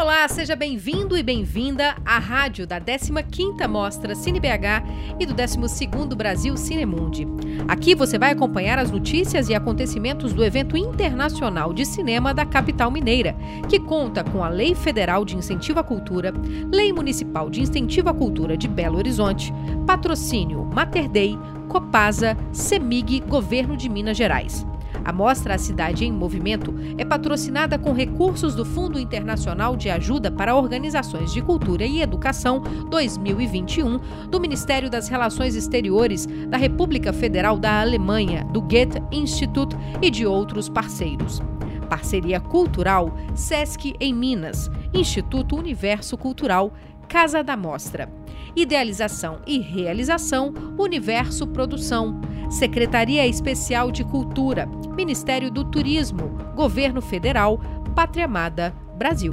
Olá, seja bem-vindo e bem-vinda à rádio da 15ª Mostra CineBH e do 12º Brasil Cinemundi. Aqui você vai acompanhar as notícias e acontecimentos do evento internacional de cinema da capital mineira, que conta com a Lei Federal de Incentivo à Cultura, Lei Municipal de Incentivo à Cultura de Belo Horizonte, patrocínio Mater Dei, Copasa, Semig, Governo de Minas Gerais. A mostra A Cidade em Movimento é patrocinada com recursos do Fundo Internacional de Ajuda para Organizações de Cultura e Educação 2021 do Ministério das Relações Exteriores da República Federal da Alemanha, do Goethe Institut e de outros parceiros. Parceria Cultural SESC em Minas, Instituto Universo Cultural, Casa da Mostra. Idealização e realização Universo Produção. Secretaria Especial de Cultura, Ministério do Turismo, Governo Federal, Pátria Amada, Brasil.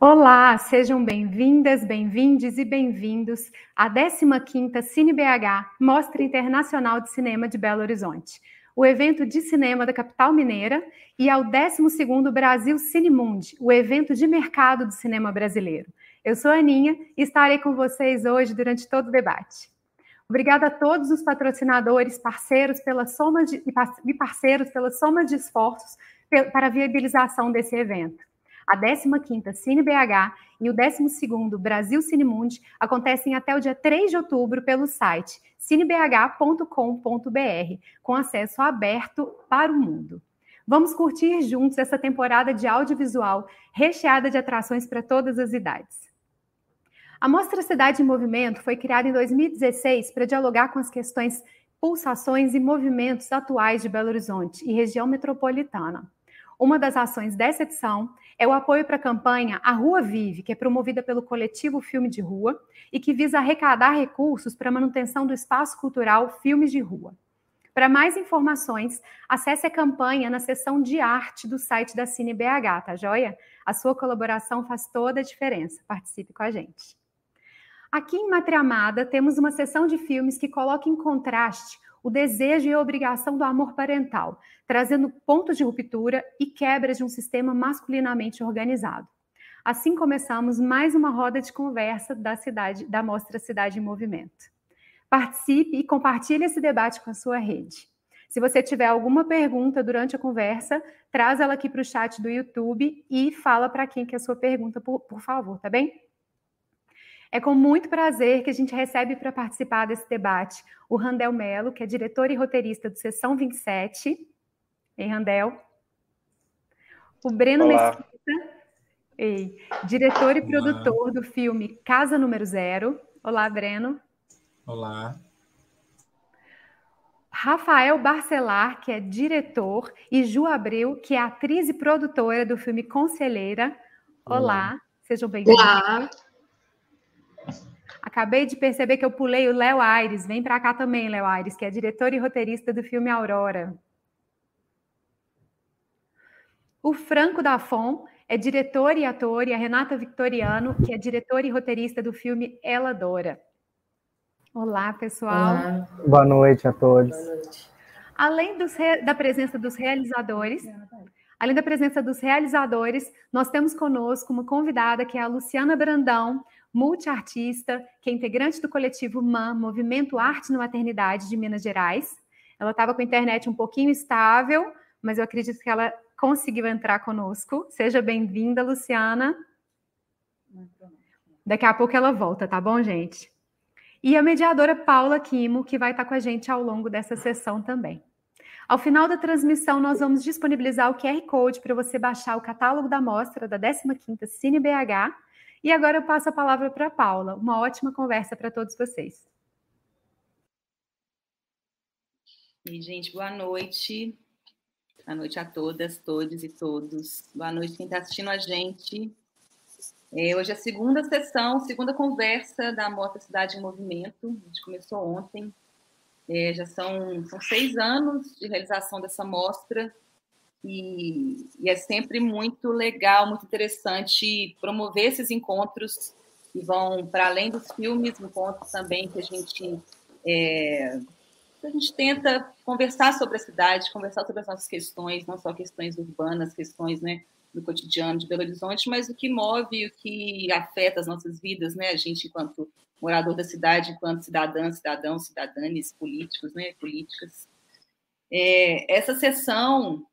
Olá, sejam bem-vindas, bem-vindes e bem-vindos à 15ª CineBH, Mostra Internacional de Cinema de Belo Horizonte, o evento de cinema da capital mineira, e ao 12º Brasil Cinemundi, o evento de mercado do cinema brasileiro. Eu sou a Aninha e estarei com vocês hoje durante todo o debate. Obrigada a todos os patrocinadores, parceiros pela soma de, e parceiros pela soma de esforços para a viabilização desse evento. A 15ª Cine BH e o 12º Brasil Cinemundi acontecem até o dia 3 de outubro pelo site cinebh.com.br, com acesso aberto para o mundo. Vamos curtir juntos essa temporada de audiovisual recheada de atrações para todas as idades. A Mostra Cidade em Movimento foi criada em 2016 para dialogar com as questões pulsações e movimentos atuais de Belo Horizonte e região metropolitana. Uma das ações dessa edição é o apoio para a campanha A Rua Vive, que é promovida pelo coletivo Filme de Rua e que visa arrecadar recursos para a manutenção do espaço cultural Filmes de Rua. Para mais informações, acesse a campanha na seção de arte do site da Cine BH, tá joia? A sua colaboração faz toda a diferença. Participe com a gente. Aqui em Mátria Amada, temos uma sessão de filmes que coloca em contraste o desejo e a obrigação do amor parental, trazendo pontos de ruptura e quebra de um sistema masculinamente organizado. Assim começamos mais uma roda de conversa da cidade, da Mostra Cidade em Movimento. Participe e compartilhe esse debate com a sua rede. Se você tiver alguma pergunta durante a conversa, traz ela aqui para o chat do YouTube e fala para quem que é a sua pergunta, por, por favor, tá bem? É com muito prazer que a gente recebe para participar desse debate o Randel Melo, que é diretor e roteirista do Sessão 27. Ei, Randel. O Breno Olá. Mesquita, ei, diretor e Olá. produtor do filme Casa Número Zero. Olá, Breno. Olá. Rafael Barcelar, que é diretor, e Ju Abreu, que é atriz e produtora do filme Conselheira. Olá, Olá. sejam bem-vindos. Olá. Acabei de perceber que eu pulei o Léo Aires. Vem para cá também, Léo Aires, que é diretor e roteirista do filme Aurora. O Franco da Fon é diretor e ator, e a Renata Victoriano, que é diretora e roteirista do filme Ela Dora. Olá, pessoal. Olá. Boa noite a todos. Além da presença dos realizadores, além da presença dos realizadores, nós temos conosco uma convidada que é a Luciana Brandão, multiartista, que é integrante do coletivo MAM, Movimento Arte na Maternidade de Minas Gerais. Ela estava com a internet um pouquinho estável, mas eu acredito que ela conseguiu entrar conosco. Seja bem-vinda, Luciana. Daqui a pouco ela volta, tá bom, gente? E a mediadora Paula Quimo, que vai estar com a gente ao longo dessa sessão também. Ao final da transmissão, nós vamos disponibilizar o QR Code para você baixar o catálogo da mostra da 15ª Cine BH e agora eu passo a palavra para a Paula. Uma ótima conversa para todos vocês. E, gente, boa noite. Boa noite a todas, todos e todos. Boa noite quem está assistindo a gente. É, hoje é a segunda sessão, segunda conversa da Mota Cidade em Movimento. A gente começou ontem. É, já são, são seis anos de realização dessa mostra e, e, é sempre muito legal, muito interessante promover esses encontros que vão para além dos filmes, encontros também que a gente é, a gente tenta conversar sobre a cidade, conversar sobre as nossas questões, não só questões urbanas, questões né, do cotidiano de Belo Horizonte, mas o que move, o que afeta as nossas vidas, né? A gente, enquanto morador da cidade, enquanto cidadã, cidadão, cidadãs, políticos, né, políticas. É, essa sessão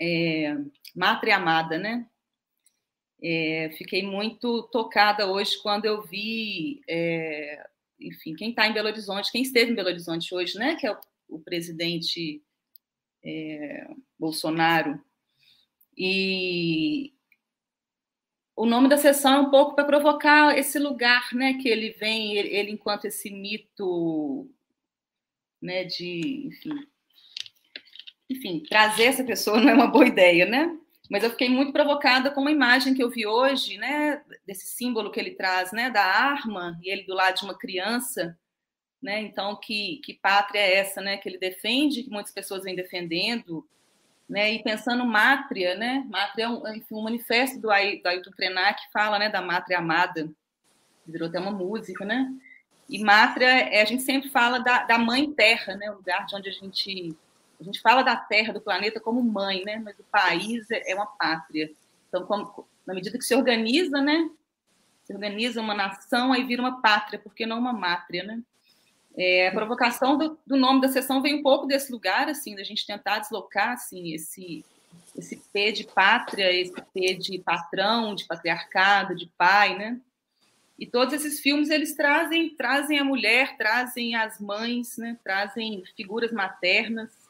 é, Mátria Amada, né? É, fiquei muito tocada hoje quando eu vi, é, enfim, quem está em Belo Horizonte, quem esteve em Belo Horizonte hoje, né? Que é o, o presidente é, Bolsonaro. E o nome da sessão é um pouco para provocar esse lugar, né? Que ele vem, ele, ele enquanto esse mito, né? De, enfim, enfim, trazer essa pessoa não é uma boa ideia, né? Mas eu fiquei muito provocada com uma imagem que eu vi hoje, né, desse símbolo que ele traz, né, da arma e ele do lado de uma criança, né? Então que que pátria é essa, né, que ele defende, que muitas pessoas vêm defendendo, né? E pensando mátria, né? Mátria é um, enfim, um manifesto do, do Ailton Krenak que fala, né, da mátria amada. Virou até uma música, né? E mátria, é, a gente sempre fala da, da mãe terra, né? O lugar de onde a gente a gente fala da Terra, do planeta como mãe, né? Mas o país é, é uma pátria. Então, como, na medida que se organiza, né? Se organiza uma nação, aí vira uma pátria, porque não uma mátria, né? É, a provocação do, do, nome da sessão vem um pouco desse lugar, assim, da gente tentar deslocar, assim, esse esse P de pátria, esse P de patrão, de patriarcado, de pai, né? E todos esses filmes eles trazem trazem a mulher, trazem as mães, né? Trazem figuras maternas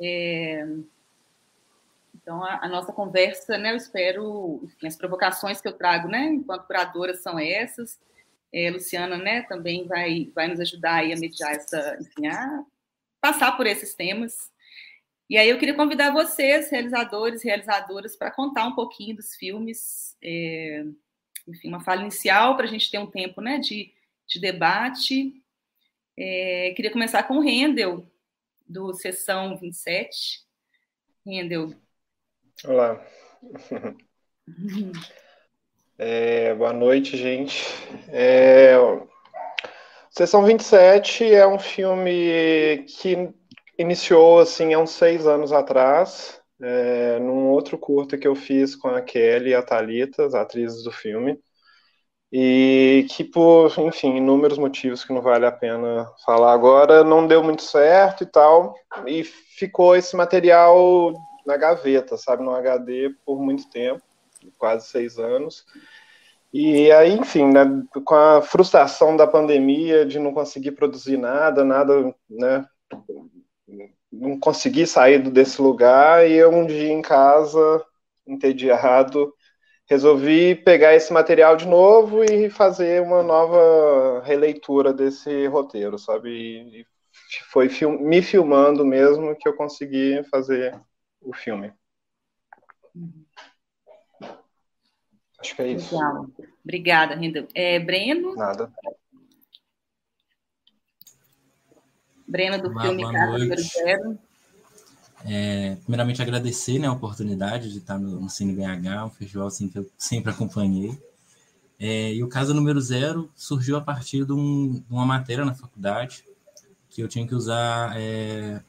é... Então, a, a, nossa conversa, né, eu espero, enfim, as provocações que eu trago, né, enquanto curadora, são essas. É, Luciana, né, também vai, vai nos ajudar aí a mediar essa, enfim, a passar por esses temas. E aí eu queria convidar vocês, realizadores realizadoras, para contar um pouquinho dos filmes, é, enfim, uma fala inicial para a gente ter um tempo, né, de, de debate. É, queria começar com o Rendel, do Sessão 27. Rendeu. Olá. É, boa noite, gente. É, Sessão 27 é um filme que iniciou assim há uns seis anos atrás, é, num outro curta que eu fiz com a Kelly e a Thalita, as atrizes do filme e que por, enfim, inúmeros motivos que não vale a pena falar agora, não deu muito certo e tal, e ficou esse material na gaveta, sabe, no HD por muito tempo, quase seis anos. E aí, enfim, né, com a frustração da pandemia, de não conseguir produzir nada, nada, né, não conseguir sair desse lugar, e eu um dia em casa, entediado, resolvi pegar esse material de novo e fazer uma nova releitura desse roteiro, sabe? E foi film me filmando mesmo que eu consegui fazer o filme. Acho que é isso. Legal. Obrigada, Rindel. É, Breno? Nada. Breno, do Olá, filme Casa Número Zero. É, primeiramente, agradecer né, a oportunidade de estar no, no Cine BH, um festival assim, que eu sempre acompanhei. É, e o caso número zero surgiu a partir de, um, de, uma matéria na faculdade que eu tinha que usar é,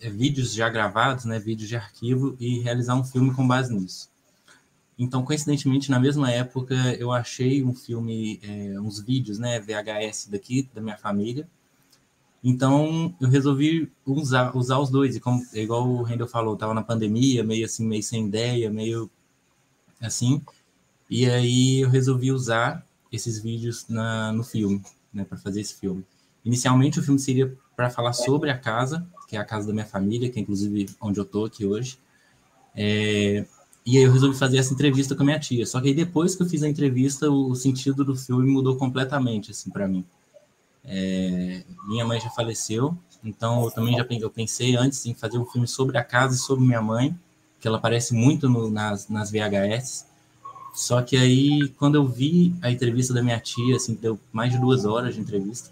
é, vídeos já gravados, né, vídeos de arquivo, e realizar um filme com base nisso. Então, coincidentemente, na mesma época, eu achei um filme, é, uns vídeos, né, VHS daqui, da minha família, então, eu resolvi usar, usar os dois. E como, igual o Rendel falou, estava na pandemia, meio assim, meio sem ideia, meio assim. E aí eu resolvi usar esses vídeos na, no filme, né, para fazer esse filme. Inicialmente, o filme seria para falar sobre a casa, que é a casa da minha família, que é inclusive onde eu estou aqui hoje. É, e aí eu resolvi fazer essa entrevista com a minha tia. Só que aí depois que eu fiz a entrevista, o, o sentido do filme mudou completamente, assim, para mim. É, minha mãe já faleceu, então eu também já eu pensei antes em fazer um filme sobre a casa e sobre minha mãe, que ela aparece muito no, nas, nas VHS. Só que aí, quando eu vi a entrevista da minha tia, assim, deu mais de duas horas de entrevista,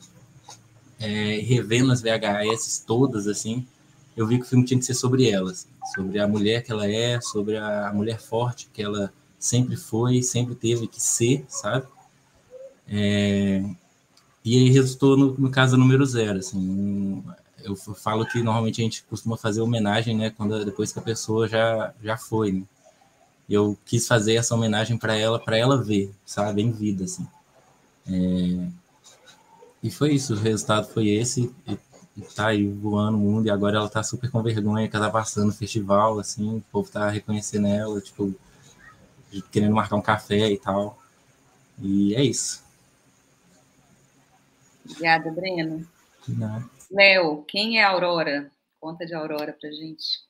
é, revendo as VHS todas, assim, eu vi que o filme tinha que ser sobre ela, assim, sobre a mulher que ela é, sobre a mulher forte que ela sempre foi, sempre teve que ser, sabe? É, e aí resultou no, no caso número zero, assim, um, eu falo que normalmente a gente costuma fazer homenagem, né, quando depois que a pessoa já já foi, né? Eu quis fazer essa homenagem para ela, para ela ver, sabe, em vida, assim. É... E foi isso, o resultado foi esse. E, tá aí voando o mundo, e agora ela tá super com vergonha que ela tá passando no festival, assim, o povo tá reconhecendo ela, tipo, querendo marcar um café e tal. E é isso. Obrigada, Breno. Léo, quem é a Aurora? Conta de Aurora pra gente.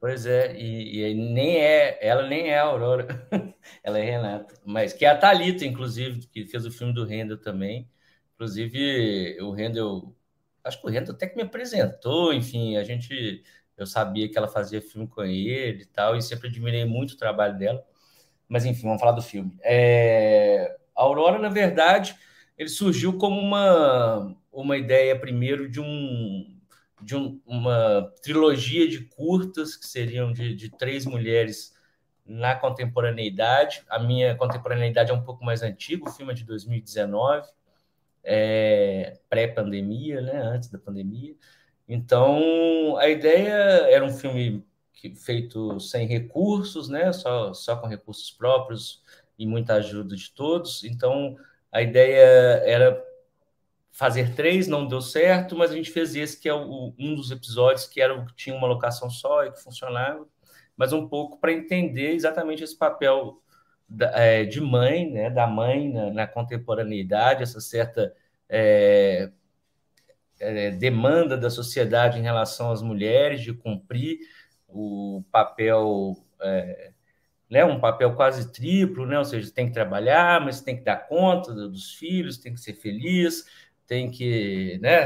Pois é, e, e, nem é, ela nem é a Aurora, ela é Renata, mas que é a Thalita, inclusive, que fez o filme do Rendel também. Inclusive, o Rendel, acho que o Rendel até que me apresentou, enfim, a gente, eu sabia que ela fazia filme com ele e tal, e sempre admirei muito o trabalho dela. Mas enfim, vamos falar do filme. É, a Aurora, na verdade, ele surgiu como uma, uma ideia primeiro de um de um, uma trilogia de curtas que seriam de, de três mulheres na contemporaneidade. A minha contemporaneidade é um pouco mais antiga, o filme é de 2019, é, pré-pandemia, né, antes da pandemia. Então, a ideia era um filme que, feito sem recursos, né, só, só com recursos próprios e muita ajuda de todos. Então, a ideia era fazer três, não deu certo, mas a gente fez esse que é o, um dos episódios que era que tinha uma locação só e que funcionava, mas um pouco para entender exatamente esse papel da, é, de mãe, né, da mãe na, na contemporaneidade, essa certa é, é, demanda da sociedade em relação às mulheres de cumprir o papel é, né, um papel quase triplo, né? ou seja, tem que trabalhar, mas tem que dar conta dos filhos, tem que ser feliz, tem que né,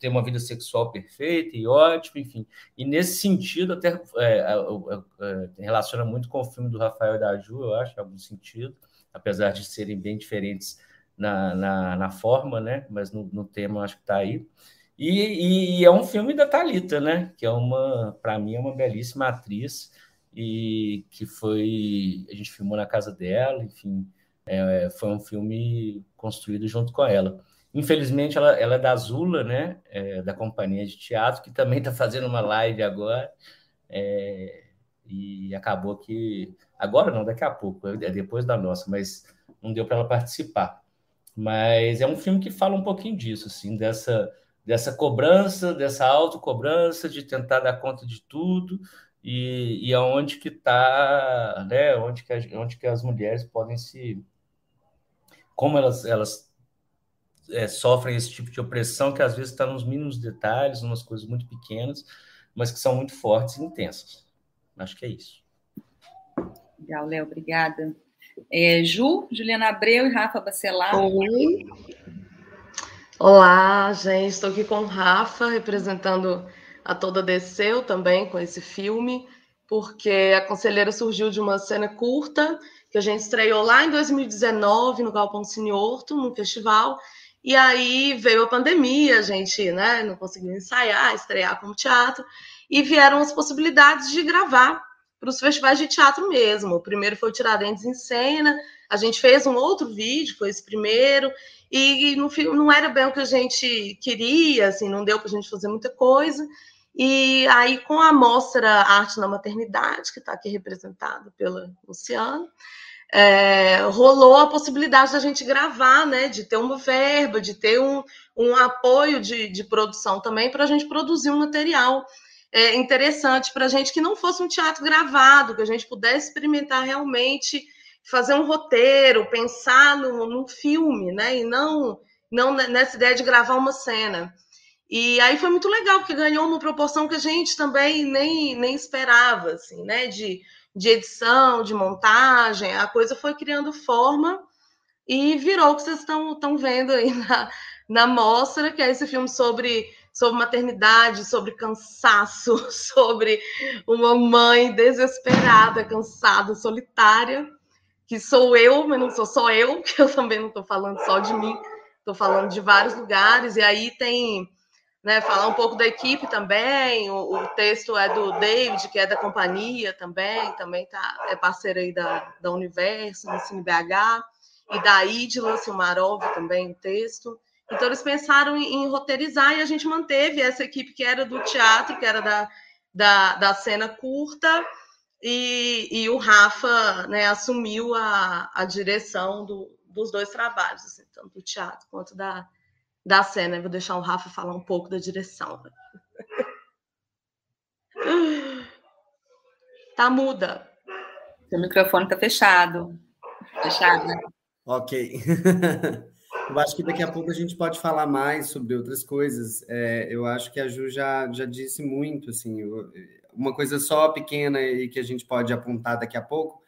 ter uma vida sexual perfeita e ótima, enfim. E nesse sentido, até é, é, relaciona muito com o filme do Rafael e da Ju, eu acho, em algum sentido, apesar de serem bem diferentes na, na, na forma, né? Mas no, no tema acho que está aí. E, e, é um filme da Talita, né? Que é uma, para mim, é uma belíssima atriz e que foi a gente filmou na casa dela, enfim, é, foi um filme construído junto com ela. Infelizmente, ela, ela é da Azula, né? É, da companhia de teatro, que também está fazendo uma live agora. É, e acabou que. Agora não, daqui a pouco, é depois da nossa, mas não deu para ela participar. Mas é um filme que fala um pouquinho disso, assim, dessa, dessa cobrança, dessa autocobrança, de tentar dar conta de tudo, e, e aonde que está, né? Onde que, onde que as mulheres podem se. Como elas, elas é, sofrem esse tipo de opressão que às vezes está nos mínimos detalhes, umas coisas muito pequenas, mas que são muito fortes e intensas. Acho que é isso. Legal, Léo, obrigada. É, Ju, Juliana Abreu e Rafa Bacelar. Oi. Olá, gente. Estou aqui com o Rafa, representando a toda Desceu também com esse filme, porque a Conselheira surgiu de uma cena curta que a gente estreou lá em 2019 no Galpão Cine Horto, no festival, e aí veio a pandemia, a gente né, não conseguiu ensaiar, estrear como teatro, e vieram as possibilidades de gravar para os festivais de teatro mesmo. O primeiro foi o Tiradentes em Cena, a gente fez um outro vídeo, foi esse primeiro, e, no, não era bem o que a gente queria, assim, não deu para a gente fazer muita coisa. E aí, com a mostra Arte na Maternidade, que está aqui representada pela Luciana, é, rolou a possibilidade da gente gravar, né, de ter uma verba, de ter um, um apoio de, de produção também para a gente produzir um material é, interessante para a gente que não fosse um teatro gravado, que a gente pudesse experimentar realmente fazer um roteiro, pensar no, num filme, né, e não, não nessa ideia de gravar uma cena. E aí foi muito legal, porque ganhou uma proporção que a gente também nem, nem esperava, assim, né, de de edição, de montagem, a coisa foi criando forma e virou o que vocês estão vendo aí na, na mostra, que é esse filme sobre, sobre maternidade, sobre cansaço, sobre uma mãe desesperada, cansada, solitária, que sou eu, mas não sou só eu, que eu também não estou falando só de mim, estou falando de vários lugares, e aí tem né, falar um pouco da equipe também. O, o, texto é do David, que é da companhia também, também tá, é parceiro aí da, da Universo, no CineBH, e da Idila Silmarov também o texto. Então, eles pensaram em, em, roteirizar e a gente manteve essa equipe que era do teatro, que era da, da, da cena curta, e, e o Rafa né, assumiu a, a direção do, dos dois trabalhos, assim, tanto do teatro quanto da, da cena. Eu vou deixar o Rafa falar um pouco da direção. Tá muda. Seu microfone tá fechado. Fechado. Ok. eu acho que daqui a pouco a gente pode falar mais sobre outras coisas. É, eu acho que a Ju já, já disse muito, assim, uma coisa só pequena e que a gente pode apontar daqui a pouco,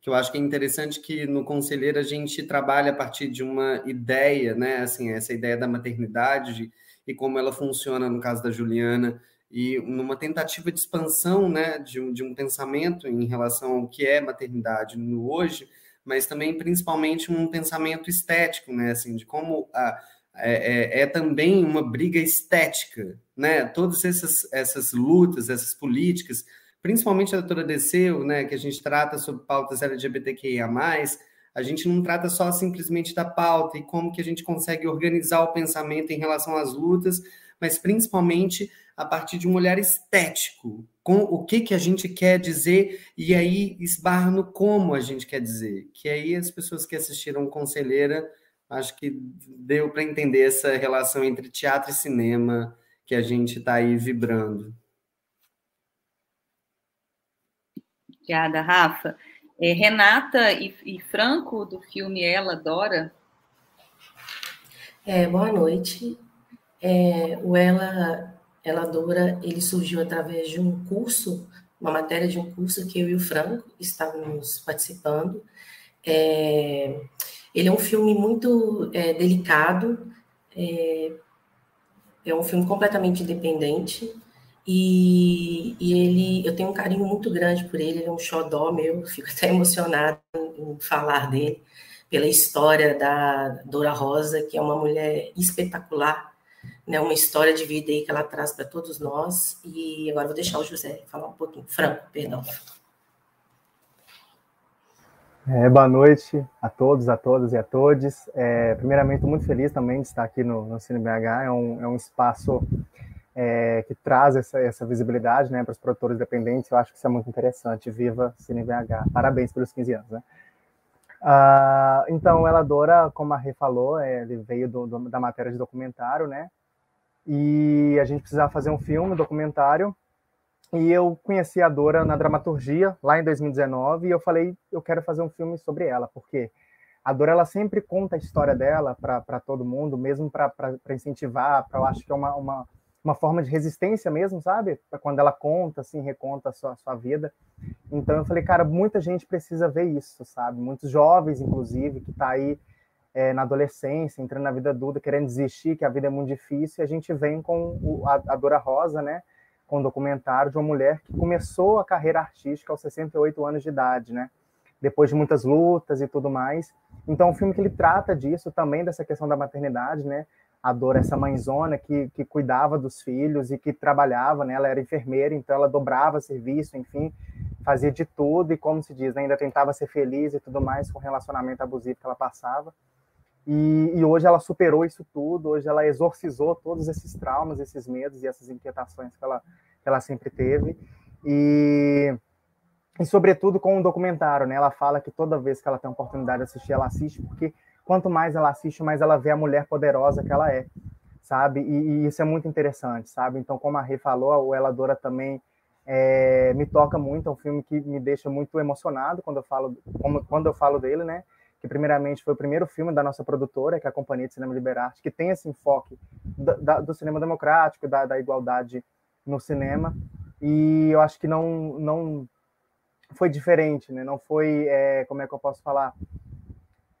que eu acho que é interessante que no Conselheiro a gente trabalha a partir de uma ideia, né, assim, essa ideia da maternidade e como ela funciona no caso da Juliana, e numa tentativa de expansão né, de, um, de um pensamento em relação ao que é maternidade no hoje, mas também principalmente um pensamento estético, né, assim, de como a, é, é, é, também uma briga estética, né? Todas essas, essas lutas, essas políticas, principalmente a doutora Desceu, né, que a gente trata sobre pautas LGBTQIA+, a gente não trata só simplesmente da pauta e como que a gente consegue organizar o pensamento em relação às lutas, mas principalmente a partir de um olhar estético, com o que, que a gente quer dizer, e aí esbarra no como a gente quer dizer. Que aí as pessoas que assistiram Conselheira, acho que deu para entender essa relação entre teatro e cinema que a gente está aí vibrando. Obrigada, Rafa. É, Renata e, e, Franco, do filme Ela, Dora. É, boa noite. É, o Ela ela Dora, ele surgiu através de um curso, uma matéria de um curso que eu e o Franco estávamos participando. É, ele é um filme muito é, delicado, é, é, um filme completamente independente e, e, ele, eu tenho um carinho muito grande por ele, ele é um xodó meu, fico até emocionado em, em falar dele, pela história da Dora Rosa, que é uma mulher espetacular, né, uma história de vida aí que ela traz para todos nós. E agora vou deixar o José falar um pouquinho. Franco, perdão. É, boa noite a todos, a todas e a todos. É, primeiramente, estou muito feliz também de estar aqui no, no CineBH. É um, é um espaço é, que traz essa, essa visibilidade né, para os produtores dependentes. Eu acho que isso é muito interessante. Viva CineBH. Parabéns pelos 15 anos. Né? Ah, então, ela adora, como a Rê falou, é, ele veio do, do, da matéria de documentário, né? E a gente precisava fazer um filme, um documentário. E eu conheci a Dora na dramaturgia, lá em 2019, e eu falei, eu quero fazer um filme sobre ela, porque a Dora ela sempre conta a história dela para todo mundo, mesmo para incentivar, para eu acho que é uma, uma, uma forma de resistência mesmo, sabe? Pra quando ela conta, assim, reconta a sua, a sua vida. Então eu falei, cara, muita gente precisa ver isso, sabe? Muitos jovens, inclusive, que tá aí é, na adolescência, entrando na vida adulta, querendo desistir, que a vida é muito difícil, e a gente vem com o, a, a Dora Rosa, né? Com um documentário de uma mulher que começou a carreira artística aos 68 anos de idade, né? Depois de muitas lutas e tudo mais. Então, é um filme que ele trata disso também, dessa questão da maternidade, né? a Dora, essa mãezona que, que cuidava dos filhos e que trabalhava, né? Ela era enfermeira, então ela dobrava serviço, enfim, fazia de tudo e, como se diz, né? ainda tentava ser feliz e tudo mais com o relacionamento abusivo que ela passava. E, e, hoje ela superou isso tudo, hoje ela exorcizou todos esses traumas, esses medos e essas inquietações que ela, que ela sempre teve. E, e, sobretudo, com um documentário, né? Ela fala que toda vez que ela tem a oportunidade de assistir, ela assiste, porque quanto mais ela assiste, mais ela vê a mulher poderosa que ela é, sabe? E, e isso é muito interessante, sabe? Então, como a Rê falou, o Eladora também é, me toca muito, é um filme que me deixa muito emocionado quando eu falo, quando eu falo dele, né? Que primeiramente foi o primeiro filme da nossa produtora, que é a Companhia de Cinema Liberarte, que tem esse enfoque da, da, do cinema democrático, da, da igualdade no cinema. E eu acho que não, não foi diferente, né? Não foi, é, como é que eu posso falar?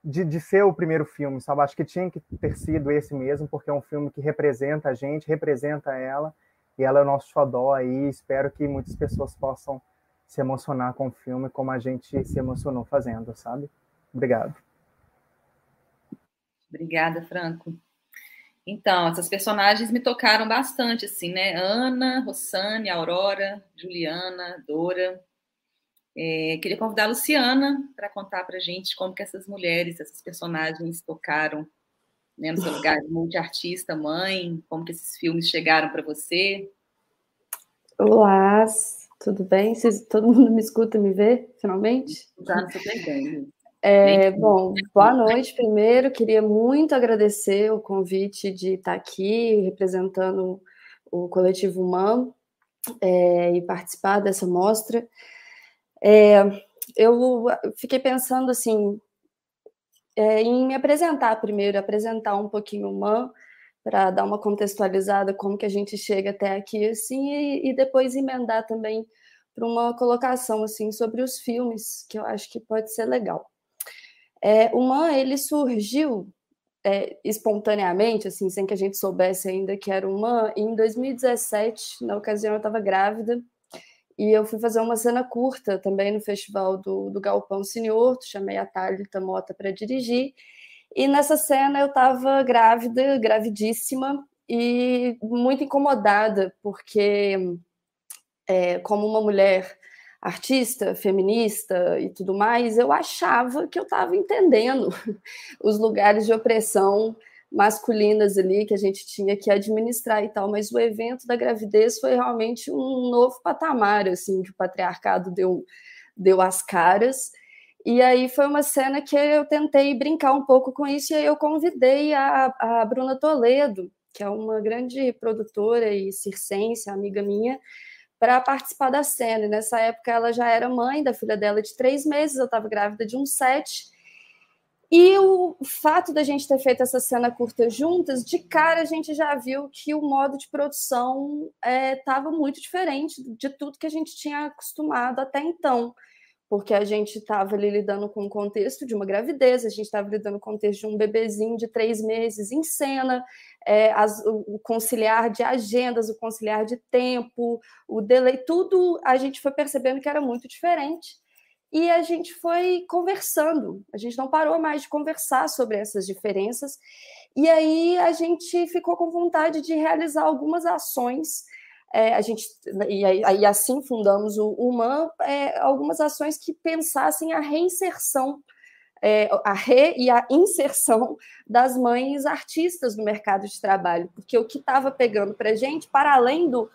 de, de, ser o primeiro filme, sabe? Acho que tinha que ter sido esse mesmo, porque é um filme que representa a gente, representa ela, e ela é o nosso xodó aí. Espero que muitas pessoas possam se emocionar com o filme como a gente se emocionou fazendo, sabe? Obrigado. Obrigada, Franco. Então, essas personagens me tocaram bastante, assim, né? Ana, Rossane, Aurora, Juliana, Dora, é, queria convidar a Luciana para contar para a gente como que essas mulheres, essas personagens tocaram né, no seu lugar de multiartista, mãe, como que esses filmes chegaram para você? Olá, tudo bem? Vocês, todo mundo me escuta, me vê, finalmente? Já super bem. É, bom, boa noite primeiro. Queria muito agradecer o convite de estar aqui representando o coletivo MAM é, e participar dessa mostra. É, eu fiquei pensando assim é, em me apresentar primeiro, apresentar um pouquinho o MAM para dar uma contextualizada como que a gente chega até aqui assim e, e depois emendar também para uma colocação assim sobre os filmes que eu acho que pode ser legal. É, o MAN ele surgiu é, espontaneamente, assim, sem que a gente soubesse ainda que era uma, em 2017, na ocasião eu estava grávida, e eu fui fazer uma cena curta também no festival do, do Galpão Senhor, chamei a Thalita Mota para dirigir, e nessa cena eu estava grávida, gravidíssima, e muito incomodada, porque é, como uma mulher artista, feminista e tudo mais, eu achava que eu estava entendendo os lugares de opressão masculinas ali que a gente tinha que administrar e tal, mas o evento da gravidez foi realmente um novo patamar assim que o patriarcado deu deu as caras. E aí foi uma cena que eu tentei brincar um pouco com isso e aí eu convidei a, a Bruna Toledo, que é uma grande produtora e circense, amiga minha, para participar da cena. E nessa época ela já era mãe da filha dela de três meses, eu estava grávida de um sete. E o fato da gente ter feito essa cena curta juntas, de cara a gente já viu que o modo de produção estava é, muito diferente de tudo que a gente tinha acostumado até então porque a gente estava ali lidando com o contexto de uma gravidez, a gente estava lidando com o contexto de um bebezinho de três meses em cena, é, as, o conciliar de agendas, o conciliar de tempo, o delay, tudo a gente foi percebendo que era muito diferente. E a gente foi conversando, a gente não parou mais de conversar sobre essas diferenças. E aí a gente ficou com vontade de realizar algumas ações é, a gente e, aí, assim fundamos o UMAN, é, algumas ações que pensassem a reinserção, é, a re e a inserção das mães artistas no mercado de trabalho, porque o que estava pegando para a gente, para além do,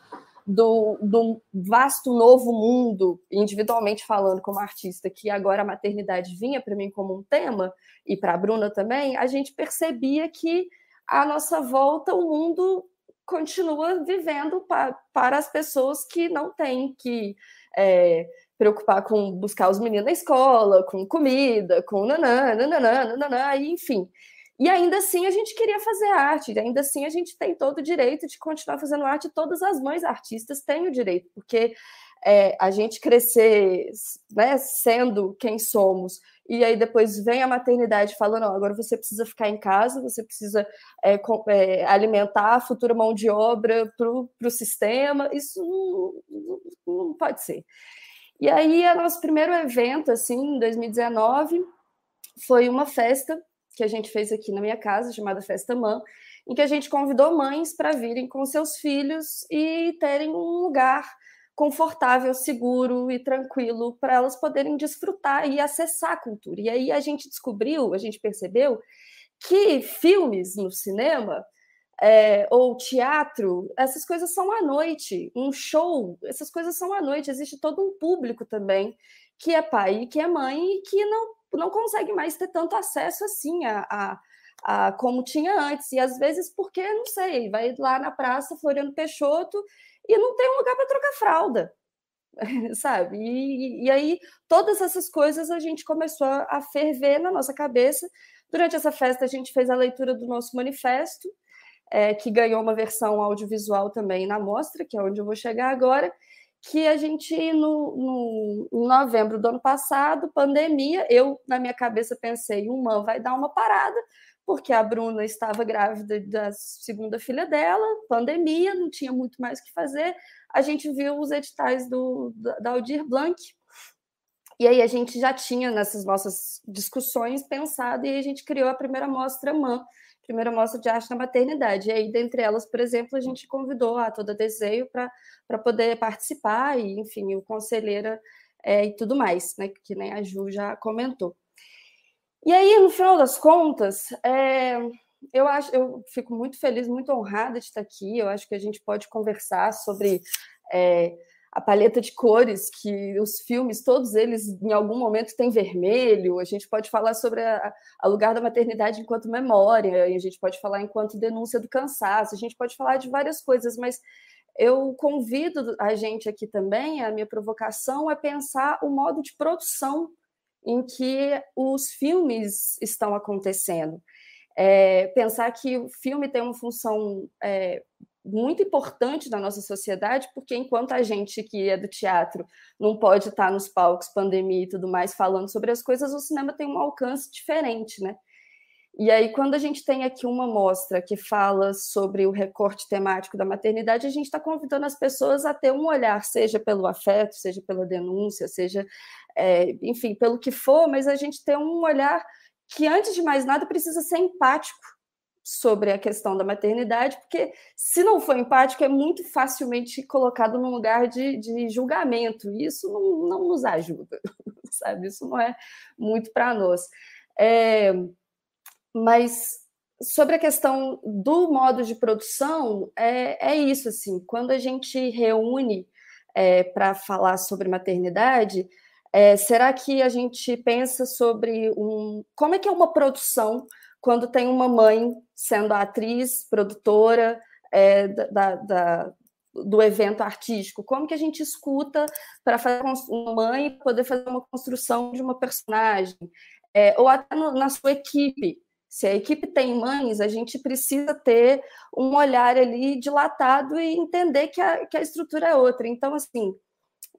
do, do, vasto novo mundo, individualmente falando como artista, que agora a maternidade vinha para mim como um tema, e para a Bruna também, a gente percebia que à nossa volta o mundo continua vivendo pa, para as pessoas que não têm que é, preocupar com buscar os meninos na escola, com comida, com nanã, nananã, nananã, enfim. E ainda assim a gente queria fazer arte, ainda assim a gente tem todo o direito de continuar fazendo arte, todas as mães artistas têm o direito, porque é, a gente crescer né, sendo quem somos e aí depois vem a maternidade falando, não, agora você precisa ficar em casa, você precisa é, é, alimentar a futura mão de obra para o sistema, isso não, não, pode ser. E aí, o nosso primeiro evento, assim, em 2019, foi uma festa que a gente fez aqui na minha casa, chamada Festa Mãe, em que a gente convidou mães para virem com seus filhos e terem um lugar confortável, seguro e tranquilo para elas poderem desfrutar e acessar a cultura. E aí a gente descobriu, a gente percebeu que filmes no cinema é, ou teatro, essas coisas são à noite, um show, essas coisas são à noite. Existe todo um público também que é pai e que é mãe e que não, não consegue mais ter tanto acesso assim a, a como tinha antes. E às vezes, porque, não sei, vai lá na praça Floriano Peixoto e não tem um lugar para trocar fralda, sabe? E, e, aí todas essas coisas a gente começou a ferver na nossa cabeça. Durante essa festa a gente fez a leitura do nosso manifesto, é, que ganhou uma versão audiovisual também na mostra, que é onde eu vou chegar agora, que a gente, no, no em novembro do ano passado, pandemia, eu, na minha cabeça, pensei, uma vai dar uma parada, porque a Bruna estava grávida da segunda filha dela, pandemia, não tinha muito mais o que fazer. A gente viu os editais do, da Aldir Blanc, e aí a gente já tinha nessas nossas discussões pensado, e a gente criou a primeira mostra MAN, primeira mostra de arte na maternidade. E aí, dentre elas, por exemplo, a gente convidou a toda desejo para poder participar, e enfim, o conselheira é, e tudo mais, né? Que nem a Ju já comentou. E aí, no final das contas, é, eu acho, eu fico muito feliz, muito honrada de estar aqui. Eu acho que a gente pode conversar sobre é, a paleta de cores que os filmes, todos eles, em algum momento, têm vermelho. A gente pode falar sobre o lugar da maternidade enquanto memória, a gente pode falar enquanto denúncia do cansaço, a gente pode falar de várias coisas, mas eu convido a gente aqui também, a minha provocação é pensar o modo de produção em que os filmes estão acontecendo. É, pensar que o filme tem uma função é, muito importante na nossa sociedade, porque enquanto a gente que é do teatro não pode estar nos palcos, pandemia e tudo mais, falando sobre as coisas, o cinema tem um alcance diferente, né? E aí, quando a gente tem aqui uma mostra que fala sobre o recorte temático da maternidade, a gente está convidando as pessoas a ter um olhar, seja pelo afeto, seja pela denúncia, seja, é, enfim, pelo que for, mas a gente ter um olhar que, antes de mais nada, precisa ser empático sobre a questão da maternidade, porque se não for empático, é muito facilmente colocado num lugar de, de julgamento, e isso não, não nos ajuda, sabe? Isso não é muito para nós. É, mas sobre a questão do modo de produção, é, é isso, assim, quando a gente reúne é, para falar sobre maternidade, é, será que a gente pensa sobre um, como é que é uma produção quando tem uma mãe sendo atriz, produtora é, da, da, do evento artístico? Como que a gente escuta para fazer uma mãe poder fazer uma construção de uma personagem? É, ou até no, na sua equipe, se a equipe tem mães, a gente precisa ter um olhar ali dilatado e entender que a, que a estrutura é outra. Então, assim,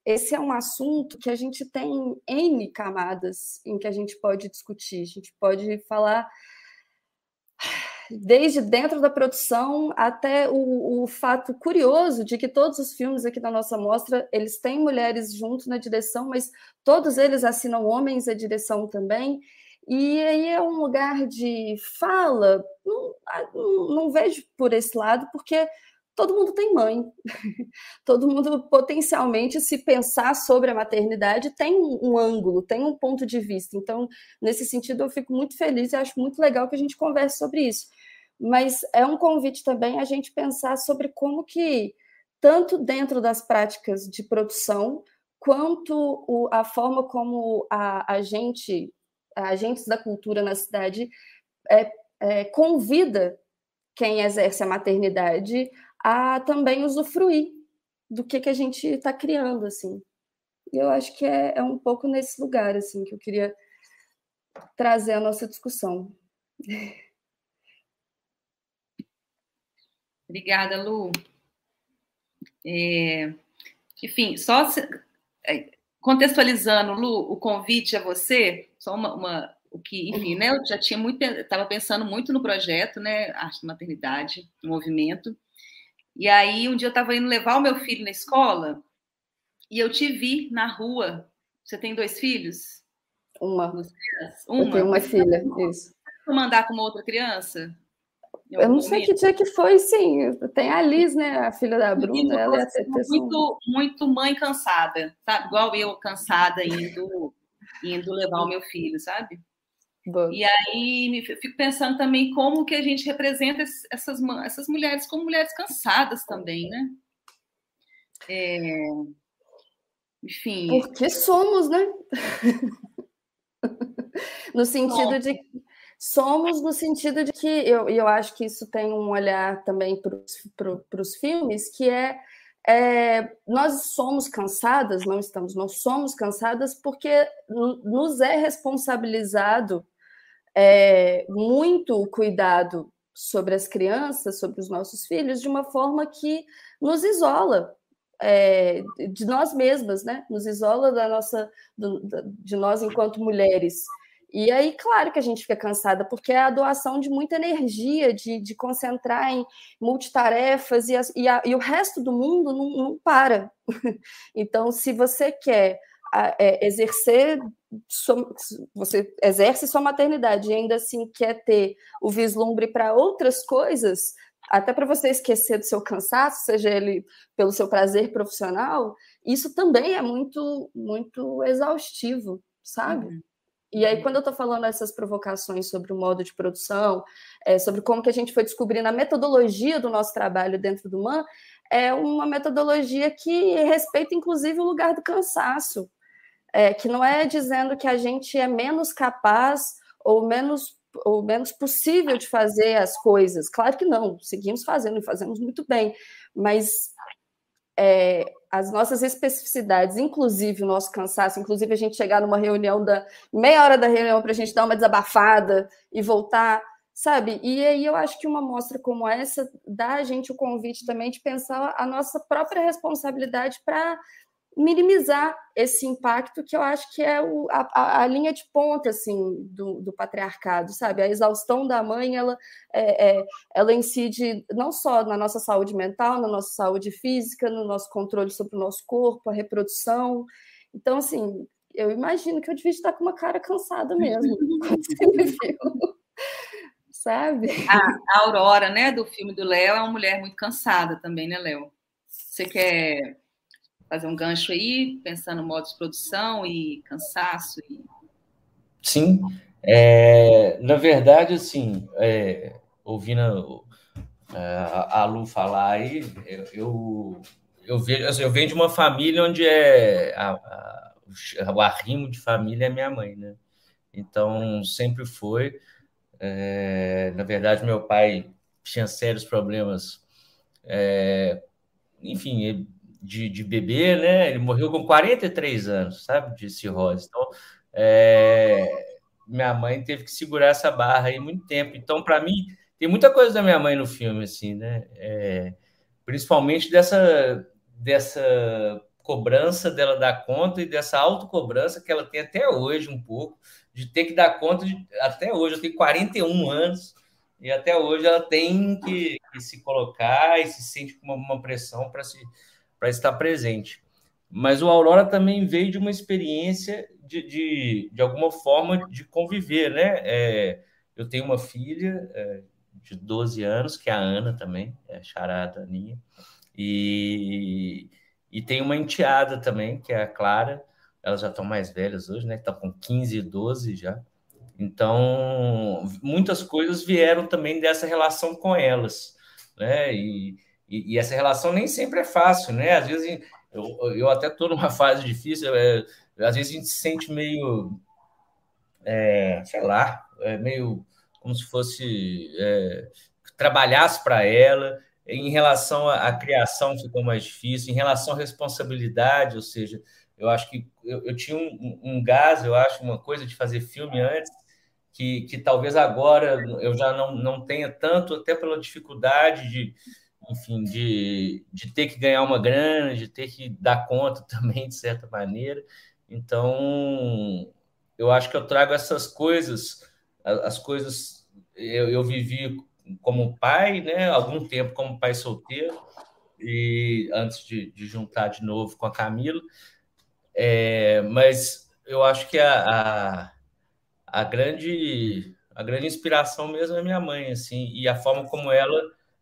esse é um assunto que a gente tem N camadas em que a gente pode discutir. A gente pode falar desde dentro da produção até o, o, fato curioso de que todos os filmes aqui da nossa mostra eles têm mulheres junto na direção, mas todos eles assinam homens a direção também. E aí é um lugar de fala, não, não, não vejo por esse lado, porque todo mundo tem mãe, todo mundo potencialmente, se pensar sobre a maternidade, tem um, ângulo, tem um ponto de vista. Então, nesse sentido, eu fico muito feliz e acho muito legal que a gente converse sobre isso. Mas é um convite também a gente pensar sobre como que, tanto dentro das práticas de produção, quanto a forma como a, a gente agentes da cultura na cidade é, é, convida quem exerce a maternidade a também usufruir do que, que a gente está criando, assim. E eu acho que é, é um pouco nesse lugar, assim, que eu queria trazer a nossa discussão. Obrigada, Lu. É, enfim, só é, contextualizando, Lu, o convite a você, só uma, uma o que, enfim, né, eu já tinha muito, estava pensando muito no projeto, né, arte da maternidade, no movimento. E aí um dia eu estava indo levar o meu filho na escola e eu te vi na rua. Você tem dois filhos? Uma. Uma. Eu tenho uma filha, isso. Você mandar com uma outra criança? Eu não sei que dia que foi, sim. Tem a Liz, né? A filha da Bruna. Ela é muito, muito mãe cansada, sabe? Igual eu, cansada, indo, indo levar o meu filho, sabe? Boa. E aí fico pensando também como que a gente representa essas, essas mulheres como mulheres cansadas também, né? É... Enfim. Porque somos, né? no sentido de Somos no sentido de que eu, eu acho que isso tem um olhar também para os filmes, que é, é, nós somos cansadas, não estamos, nós somos cansadas porque nos é responsabilizado é, muito cuidado sobre as crianças, sobre os nossos filhos, de uma forma que nos isola é, de nós mesmas, né? Nos isola da nossa, do, de nós enquanto mulheres. E aí, claro que a gente fica cansada, porque é a doação de muita energia, de, de concentrar em multitarefas, e, e, a, e o resto do mundo não, não para. então, se você quer é, exercer, você exerce sua maternidade e ainda assim quer ter o vislumbre para outras coisas, até para você esquecer do seu cansaço, seja ele pelo seu prazer profissional, isso também é muito, muito exaustivo, sabe? Uhum. E aí, quando eu estou falando essas provocações sobre o modo de produção, é, sobre como que a gente foi descobrindo a metodologia do nosso trabalho dentro do MAN, é uma metodologia que respeita, inclusive, o lugar do cansaço, é, que não é dizendo que a gente é menos capaz ou menos ou menos possível de fazer as coisas. Claro que não, seguimos fazendo e fazemos muito bem, mas é, as nossas especificidades, inclusive o nosso cansaço, inclusive a gente chegar numa reunião da meia hora da reunião para a gente dar uma desabafada e voltar, sabe? E aí eu acho que uma mostra como essa dá a gente o convite também de pensar a nossa própria responsabilidade para minimizar esse impacto que eu acho que é o, a, a, linha de ponta assim do, do, patriarcado, sabe? A exaustão da mãe, ela, é, é, ela incide não só na nossa saúde mental, na nossa saúde física, no nosso controle sobre o nosso corpo, a reprodução. Então, assim, eu imagino que eu devia estar com uma cara cansada mesmo quando você me viu. Sabe? A, a Aurora, né, do filme do Léo, é uma mulher muito cansada também, né, Léo? Você quer fazer um gancho aí, pensando no modo de produção e cansaço? E... Sim, é, na verdade, assim, é, ouvindo é, a, a Lu falar aí, eu, eu, eu, vejo, assim, eu venho de uma família onde é a, a, o arrimo de família é minha mãe, né? Então, sempre foi. É, na verdade, meu pai tinha sérios problemas. É, enfim, ele de, de bebê, né? Ele morreu com 43 anos, sabe? De cirrose. Então, é, minha mãe teve que segurar essa barra aí muito tempo. Então, para mim, tem muita coisa da minha mãe no filme, assim, né? É, principalmente dessa, dessa cobrança dela dar conta e dessa autocobrança que ela tem até hoje, um pouco, de ter que dar conta de, até hoje. Eu tenho 41 anos e até hoje ela tem que, que se colocar e se sente com uma, uma pressão para se para estar presente. Mas o Aurora também veio de uma experiência de, de, de alguma forma de conviver, né? É, eu tenho uma filha é, de 12 anos, que é a Ana também, é charada Aninha, e, e tem uma enteada também, que é a Clara, elas já estão mais velhas hoje, né? Estão com 15 e 12 já. Então, muitas coisas vieram também dessa relação com elas, né? E, e, e, essa relação nem sempre é fácil, né? Às vezes eu, eu até estou numa fase difícil, é, às vezes a gente se sente meio, é, sei lá, é meio como se fosse é, trabalhasse para ela. Em relação à, criação ficou mais difícil, em relação à responsabilidade, ou seja, eu acho que eu, eu tinha um, um gás, eu acho, uma coisa de fazer filme antes, que, que talvez agora eu já não, não tenha tanto, até pela dificuldade de, enfim, de, de ter que ganhar uma grana, de ter que dar conta também, de certa maneira. Então, eu acho que eu trago essas coisas, as coisas. Eu, eu vivi como pai, né? Algum tempo como pai solteiro, e antes de, de juntar de novo com a Camila. É, mas eu acho que a, a, a, grande, a grande inspiração mesmo é minha mãe, assim, e a forma como ela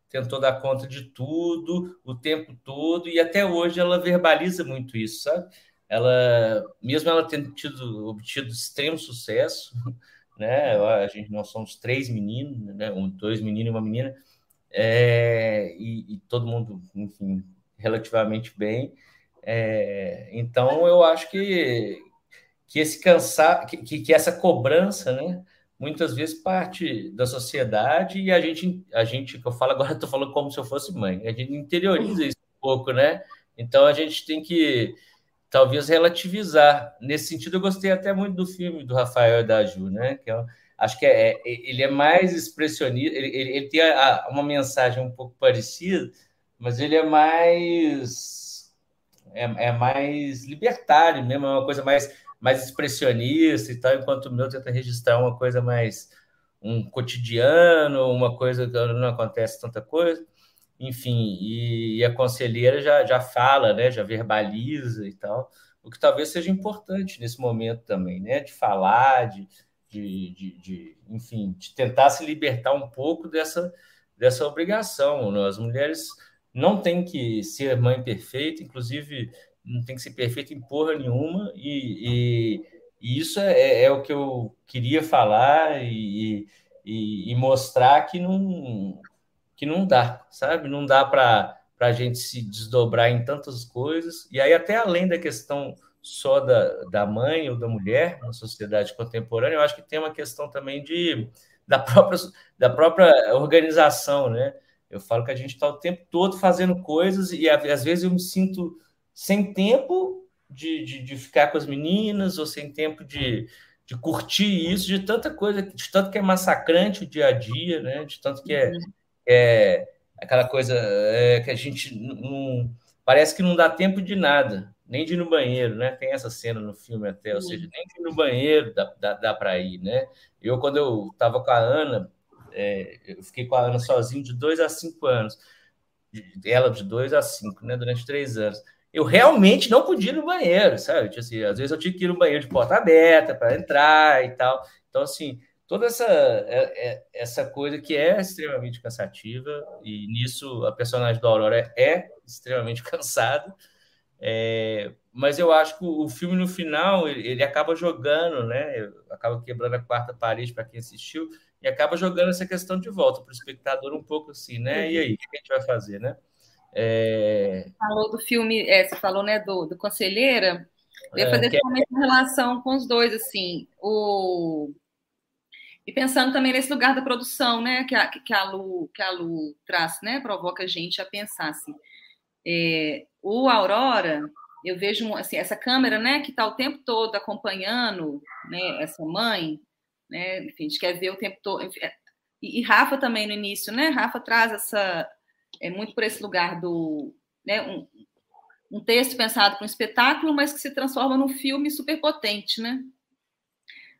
tentou dar conta de tudo o tempo todo e até hoje ela verbaliza muito isso, sabe? Ela, mesmo ela tendo tido, obtido extremo sucesso, né? A gente nós somos três meninos, né? Um, dois meninos e uma menina, é, e, e, todo mundo, enfim, relativamente bem. É, então eu acho que que esse cansar, que, que essa cobrança, né? Muitas vezes parte da sociedade e a gente, a gente eu falo agora, estou falando como se eu fosse mãe, a gente interioriza isso um pouco, né? Então a gente tem que talvez relativizar. Nesse sentido, eu gostei até muito do filme do Rafael e da Ju, né? Que é, acho que é, é, ele é mais expressionista, ele, ele, ele tem a, a, uma mensagem um pouco parecida, mas ele é mais é, é mais libertário mesmo, é uma coisa mais mais expressionista e tal, enquanto o meu tenta registrar uma coisa mais um cotidiano, uma coisa que não acontece tanta coisa, enfim, e, e, a conselheira já, já fala, né, já verbaliza e tal, o que talvez seja importante nesse momento também, né, de falar, de, de, de, de enfim, de tentar se libertar um pouco dessa, dessa obrigação. Né? As mulheres não têm que ser mãe perfeita, inclusive não tem que ser perfeito em porra nenhuma, e, e, e isso é, é, é, o que eu queria falar, e, e, mostrar que não, que não dá, sabe? Não dá para a gente se desdobrar em tantas coisas. E aí, até além da questão só da, da mãe ou da mulher na sociedade contemporânea, eu acho que tem uma questão também de, da, própria, da própria organização, né? Eu falo que a gente está o tempo todo fazendo coisas e às vezes eu me sinto sem tempo de, de, de ficar com as meninas ou sem tempo de, de curtir isso, de tanta coisa, de tanto que é massacrante o dia a dia, né? De tanto que é, uhum. é aquela coisa é, que a gente não parece que não dá tempo de nada nem de ir no banheiro, né? Tem essa cena no filme até, ou seja, nem de ir no banheiro dá, dá, dá para ir, né? Eu, quando eu estava com a Ana, é, eu fiquei com a Ana sozinho de dois a cinco anos, ela de dois a cinco, né? Durante três anos. Eu realmente não podia ir no banheiro, sabe? Tipo assim, às vezes eu tinha que ir no banheiro de porta aberta para entrar e tal. Então, assim, toda essa, é, é, essa coisa que é extremamente cansativa, e nisso a personagem da Aurora é extremamente cansada. É, mas eu acho que o filme no final ele, ele acaba jogando, né? Acaba quebrando a quarta parede para quem assistiu e acaba jogando essa questão de volta para o espectador um pouco assim, né? E aí, o que a gente vai fazer, né? É... Falou do filme, é, você falou, né, do, do Conselheira. Eu ia é, fazer é... uma relação com os dois, assim, o e pensando também nesse lugar da produção, né, que a, que a Lu que a Lu traz, né, provoca a gente a pensar assim. É, o Aurora, eu vejo assim, essa câmera, né, que está o tempo todo acompanhando, né, essa mãe, né, enfim, a gente quer ver o tempo todo. Enfim, é, e, e, Rafa também no início, né? Rafa traz essa é muito por esse lugar do, né, um, um texto pensado para um espetáculo, mas que se transforma num filme super potente, né?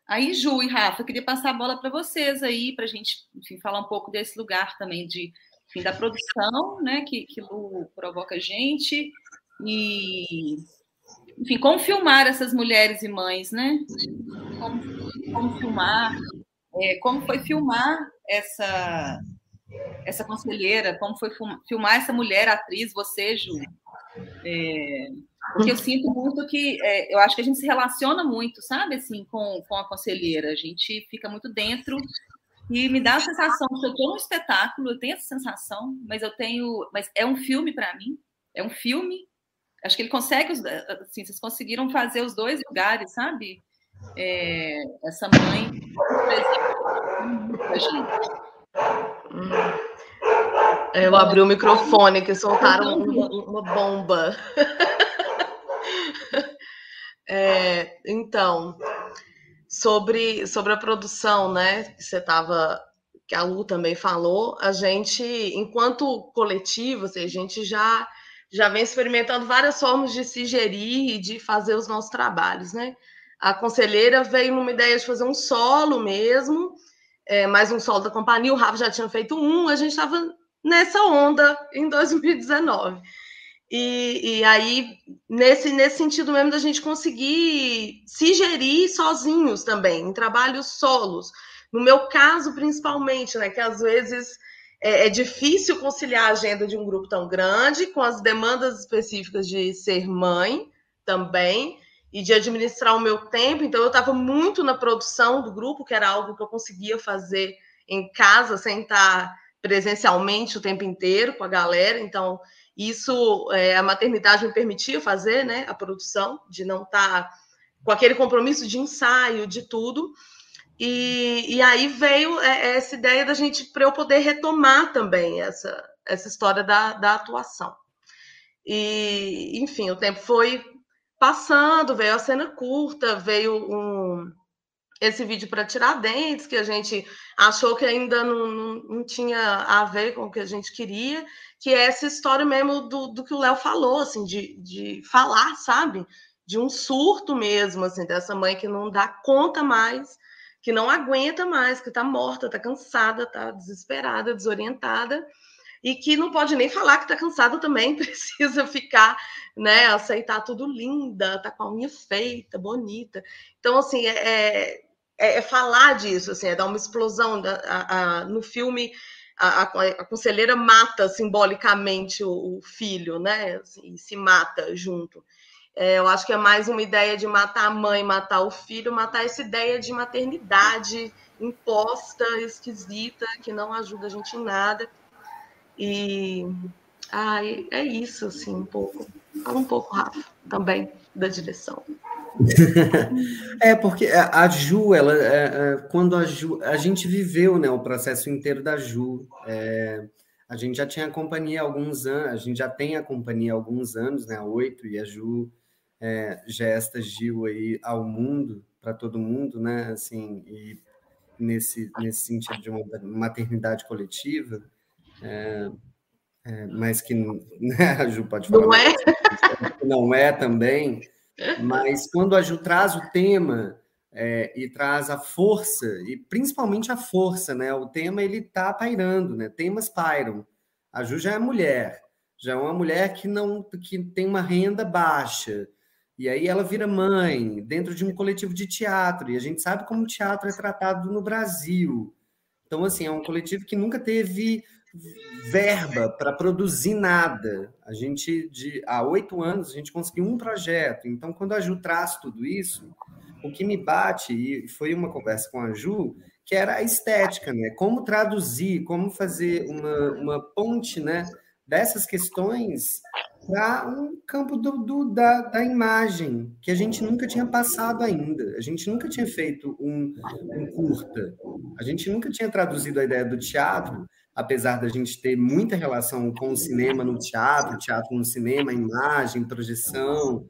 Aí, Ju e Rafa, eu queria passar a bola para vocês aí, para a gente enfim, falar um pouco desse lugar também de enfim, da produção, né, que, que Lu provoca a gente, e, enfim, como filmar essas mulheres e mães, né? Como, como filmar, é, como foi filmar essa essa conselheira, como foi filmar essa mulher atriz, você, Ju? É, porque eu sinto muito que é, eu acho que a gente se relaciona muito, sabe, assim, com, com a conselheira. A gente fica muito dentro e me dá a sensação que eu estou num espetáculo, eu tenho essa sensação, mas eu tenho. Mas é um filme para mim, é um filme. Acho que ele consegue, assim, vocês conseguiram fazer os dois lugares, sabe? É, essa mãe. Eu abri o microfone que soltaram uma, uma bomba. É, então, sobre, sobre a produção, né? Que você estava, que a Lu também falou, a gente, enquanto coletivo, assim, a gente já já vem experimentando várias formas de se gerir e de fazer os nossos trabalhos, né? A conselheira veio numa ideia de fazer um solo mesmo, é, mais um solo da companhia. O Rafa já tinha feito um, a gente estava nessa onda em 2019. E, e, aí, nesse, nesse sentido mesmo, da gente conseguir se gerir sozinhos também, em trabalhos solos. No meu caso, principalmente, né, que às vezes é, é, difícil conciliar a agenda de um grupo tão grande com as demandas específicas de ser mãe também e de administrar o meu tempo. Então, eu estava muito na produção do grupo, que era algo que eu conseguia fazer em casa, sem estar presencialmente o tempo inteiro com a galera. Então, isso é, a maternidade me permitia fazer, né? A produção, de não estar tá com aquele compromisso de ensaio, de tudo. E, e aí veio é, essa ideia da gente, para eu poder retomar também essa, essa história da, da atuação. E, enfim, o tempo foi passando, veio a cena curta, veio um, esse vídeo para Tiradentes, que a gente achou que ainda não, não, não, tinha a ver com o que a gente queria, que é essa história mesmo do, do que o Léo falou, assim, de, de falar, sabe? De um surto mesmo, assim, dessa mãe que não dá conta mais, que não aguenta mais, que está morta, está cansada, está desesperada, desorientada, e que não pode nem falar que está cansada também, precisa ficar, né, aceitar tudo linda, tá com a unha feita, bonita. Então, assim, é, é, é falar disso, assim, é dar uma explosão. Da, a, a, no filme, a, a, conselheira mata simbolicamente o, o filho, né? Assim, e se mata junto. É, eu acho que é mais uma ideia de matar a mãe, matar o filho, matar essa ideia de maternidade imposta, esquisita, que não ajuda a gente em nada. E ah, é isso, assim, um pouco. Fala um pouco, Rafa, também, da direção. é, porque a Ju, ela, é, é, quando a Ju, a gente viveu né, o processo inteiro da Ju, é, a gente já tinha a companhia há alguns anos, a gente já tem a companhia há alguns anos, né, oito, e a Ju é, gesta Gil aí ao mundo, para todo mundo, né, assim, e nesse, nesse sentido de uma maternidade coletiva, é, é, mas que né, a Ju pode falar. Não é? Não é também, mas quando a Ju traz o tema é, e traz a força, e principalmente a força, né? O tema ele está pairando, né? Temas pairam. A Ju já é mulher, já é uma mulher que não que tem uma renda baixa. E aí ela vira mãe dentro de um coletivo de teatro, e a gente sabe como o teatro é tratado no Brasil. Então, assim, é um coletivo que nunca teve verba para produzir nada. A gente, de, há oito anos, a gente conseguiu um projeto. Então, quando a Ju traz tudo isso, o que me bate, e foi uma conversa com a Ju, que era a estética, né? Como traduzir, como fazer uma, uma ponte, né? Dessas questões para um campo do, do, da, da imagem, que a gente nunca tinha passado ainda. A gente nunca tinha feito um, um curta. A gente nunca tinha traduzido a ideia do teatro apesar da gente ter muita relação com o cinema no teatro, teatro no cinema, imagem, projeção,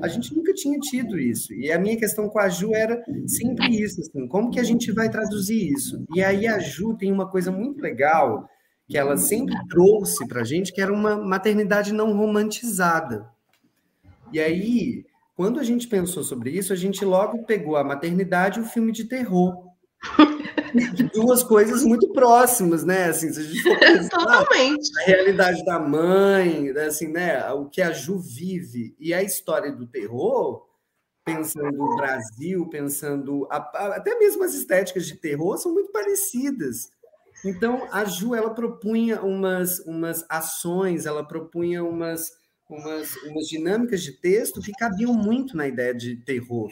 a gente nunca tinha tido isso. E a minha questão com a Ju era sempre isso, assim, como que a gente vai traduzir isso? E aí a Ju tem uma coisa muito legal que ela sempre trouxe para a gente, que era uma maternidade não romantizada. E aí, quando a gente pensou sobre isso, a gente logo pegou a maternidade e o filme de terror. duas coisas muito próximas, né? Assim, se a gente for pensar, Totalmente. A realidade da mãe, assim, né? O que a Ju vive e a história do terror, pensando no Brasil, pensando a, a, até mesmo as estéticas de terror são muito parecidas. Então, a Ju ela propunha umas, umas ações, ela propunha umas, umas, umas dinâmicas de texto que cabiam muito na ideia de terror.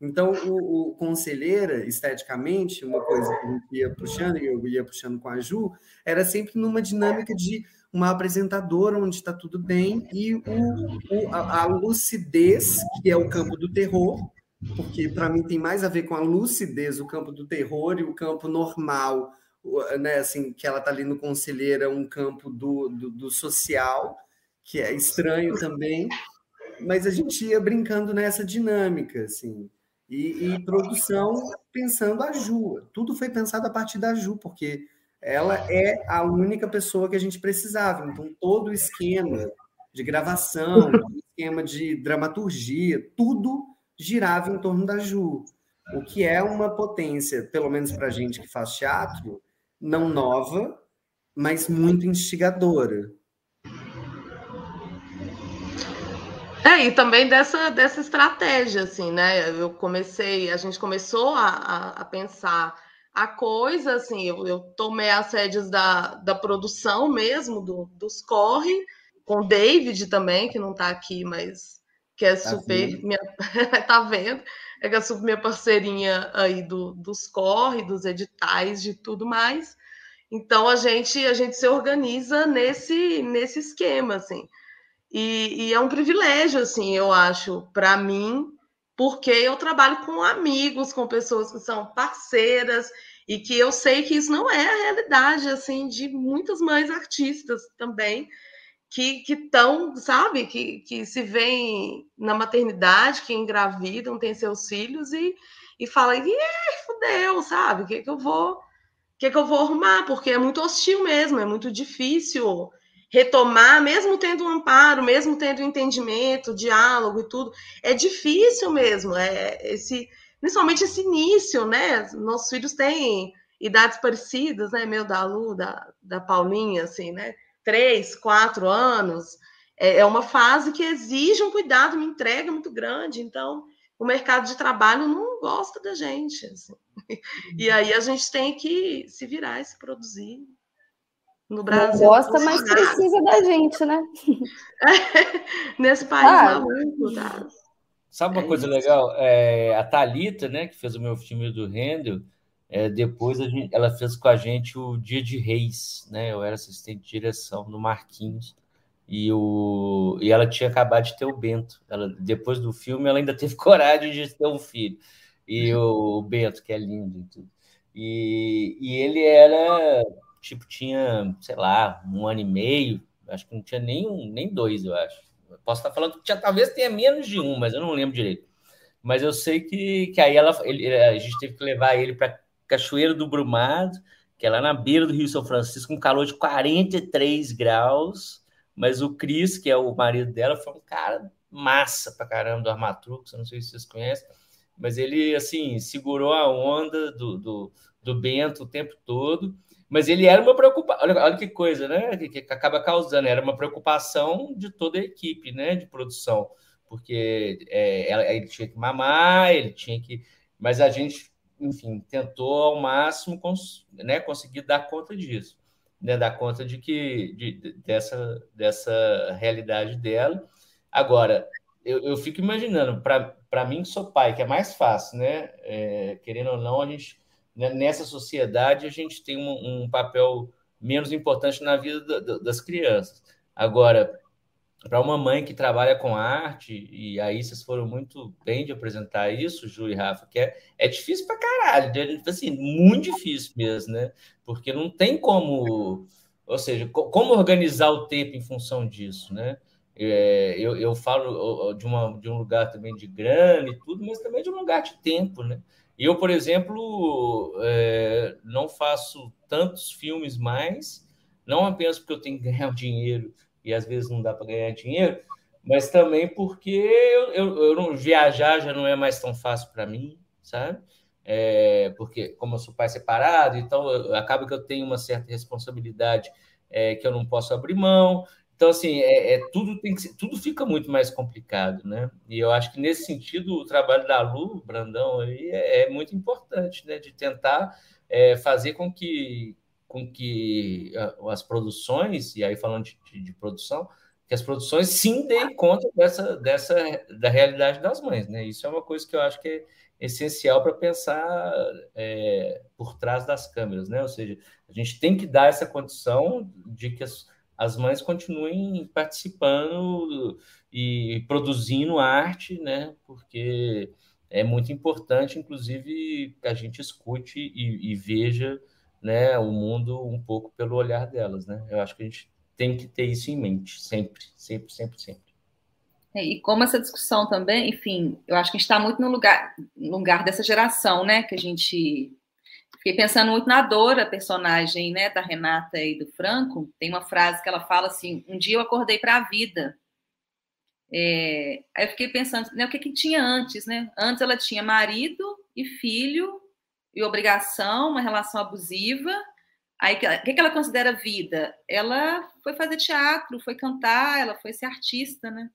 Então, o, o, conselheira, esteticamente, uma coisa que a gente ia puxando, e eu ia puxando com a Ju, era sempre numa dinâmica de uma apresentadora onde está tudo bem e o, o, a, a, lucidez, que é o campo do terror, porque para mim tem mais a ver com a lucidez, o campo do terror e o campo normal, né, assim, que ela está ali no conselheira, um campo do, do, do social, que é estranho também, mas a gente ia brincando nessa dinâmica, assim. E, e, produção pensando a Ju. Tudo foi pensado a partir da Ju, porque ela é a única pessoa que a gente precisava. Então, todo o esquema de gravação, esquema de dramaturgia, tudo girava em torno da Ju. O que é uma potência, pelo menos para a gente que faz teatro, não nova, mas muito instigadora. É, e também dessa, dessa estratégia, assim, né? Eu comecei, a gente começou a, a, a pensar a coisa, assim, eu, eu tomei as rédeas da, da produção mesmo, do, dos corre, com o David também, que não está aqui, mas que é tá super vendo. minha. tá vendo? É que é super minha parceirinha aí do, dos corre, dos editais, de tudo mais. Então a gente a gente se organiza nesse nesse esquema, assim. E, e é um privilégio, assim, eu acho, para mim, porque eu trabalho com amigos, com pessoas que são parceiras e que eu sei que isso não é a realidade, assim, de muitas mães artistas também que estão, sabe, que, que se veem na maternidade, que engravidam, têm seus filhos e, e falam, e fudeu, sabe, o que, que eu vou, que, que eu vou arrumar? Porque é muito hostil mesmo, é muito difícil retomar, mesmo tendo um amparo, mesmo tendo entendimento, diálogo e tudo, é difícil mesmo, é esse, principalmente esse início, né? Nossos filhos têm idades parecidas, né? Meu da Lu, da, da Paulinha, assim, né? Três, quatro anos. É, é uma fase que exige um cuidado, uma entrega muito grande. Então, o mercado de trabalho não gosta da gente. Assim. E aí a gente tem que se virar e se produzir No Brasil. Não gosta, mas precisa da gente, né? Nesse país ah, maluco, tá? Sabe uma é coisa isso. legal? É, a Thalita, né, que fez o meu filme do Handel, é, depois gente, ela fez com a gente o Dia de Reis, né? Eu era assistente de direção no Marquinhos. E, o, e ela tinha acabado de ter o Bento. Ela, depois do filme, ela ainda teve coragem de ter um filho. E o, o Bento, que é lindo e tudo. E, e ele era, tipo, tinha, sei lá, um ano e meio, acho que não tinha nem, um, nem dois, eu acho. posso estar falando que tinha, talvez tenha menos de um, mas eu não lembro direito. Mas eu sei que, que aí ela, ele, a gente teve que levar ele para Cachoeiro do Brumado, que é lá na beira do Rio São Francisco, com calor de 43 graus. Mas o Cris, que é o marido dela, foi um cara massa pra caramba do Armatrux, não sei se vocês conhecem, mas ele, assim, segurou a onda do, do, do Bento o tempo todo. Mas ele era uma preocupação, olha, olha, que coisa, né? Que, que, acaba causando, era uma preocupação de toda a equipe, né? De produção, porque é, ele tinha que mamar, ele tinha que. Mas a gente, enfim, tentou ao máximo cons, né, conseguir dar conta disso, né? Dar conta de que de, dessa, dessa realidade dela. Agora, eu, eu fico imaginando, para mim, que sou pai, que é mais fácil, né? É, querendo ou não, a gente, né, nessa sociedade, a gente tem um, um papel menos importante na vida da, da, das crianças. Agora, para uma mãe que trabalha com arte, e aí vocês foram muito bem de apresentar isso, Ju e Rafa, que é, é difícil para caralho, né? assim, muito difícil mesmo, né? Porque não tem como, ou seja, como organizar o tempo em função disso, né? É, eu, eu falo de, uma, de um lugar também de grana e tudo, mas também de um lugar de tempo, né? Eu, por exemplo, é, não faço tantos filmes mais, não apenas porque eu tenho que ganhar dinheiro e às vezes não dá para ganhar dinheiro, mas também porque eu, eu, eu, não viajar já não é mais tão fácil para mim, sabe? É, porque como eu sou pai separado, então acaba que eu tenho uma certa responsabilidade é, que eu não posso abrir mão. Então, assim, é, é, tudo, tem que, tudo fica muito mais complicado, né? E eu acho que, nesse sentido, o trabalho da Lu, Brandão, aí, é, é muito importante, né? De tentar é, fazer com que, com que as produções, e aí falando de, de, de, produção, que as produções sim deem conta dessa, dessa da realidade das mães, né? Isso é uma coisa que eu acho que é essencial para pensar é, por trás das câmeras, né? Ou seja, a gente tem que dar essa condição de que as as mães continuem participando e produzindo arte, né? Porque é muito importante, inclusive, que a gente escute e, e, veja né, o mundo um pouco pelo olhar delas, né? Eu acho que a gente tem que ter isso em mente, sempre, sempre, sempre, sempre. É, e como essa discussão também, enfim, eu acho que a gente está muito no lugar, lugar dessa geração, né? Que a gente Fiquei pensando muito na Dora, personagem né, da Renata e do Franco. Tem uma frase que ela fala assim: Um dia eu acordei para a vida. É, aí eu fiquei pensando, né, o que, que tinha antes, né? Antes ela tinha marido e filho e obrigação, uma relação abusiva. Aí o que, que ela considera vida? Ela foi fazer teatro, foi cantar, ela foi ser artista, né?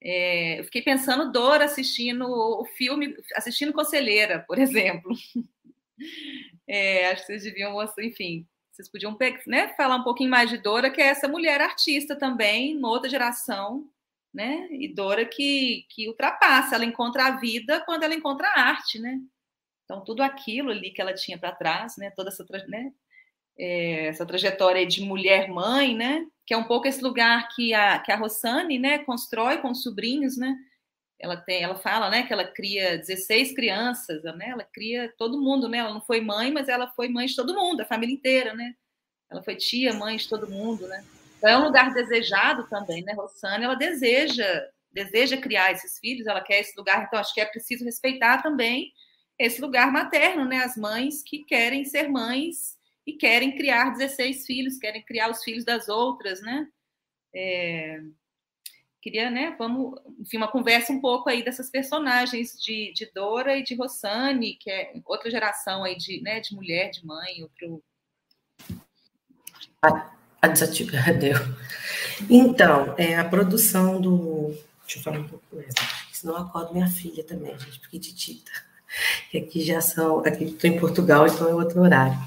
É, eu fiquei pensando Dora assistindo o filme, assistindo Conselheira, por exemplo. É, acho que vocês deviam, enfim, vocês podiam né, falar um pouquinho mais de Dora, que é essa mulher artista também, uma outra geração, né? E Dora que, que ultrapassa, ela encontra a vida quando ela encontra a arte, né? Então, tudo aquilo ali que ela tinha para trás, né? Toda essa, né? É, essa trajetória de mulher-mãe, né? Que é um pouco esse lugar que a, que a Rossani, né? Constrói com os sobrinhos, né? Ela tem, ela fala, né, que ela cria 16 crianças, né? Ela cria todo mundo, né? Ela não foi mãe, mas ela foi mãe de todo mundo, a família inteira, né? Ela foi tia, mãe de todo mundo, né? Então é um lugar desejado também, né? Rossana, ela deseja, deseja criar esses filhos, ela quer esse lugar, então acho que é preciso respeitar também esse lugar materno, né? As mães que querem ser mães e querem criar 16 filhos, querem criar os filhos das outras, né? É, queria, né, vamos, enfim, uma conversa um pouco aí dessas personagens de, de Dora e de Rossani, que é outra geração aí de, né, de mulher, de mãe, outro... A, a desativa, deu. Então, é, a produção do... Deixa eu falar um pouco mais, senão eu acordo minha filha também, gente, porque titita. E aqui já são... Aqui estou em Portugal, então é outro horário.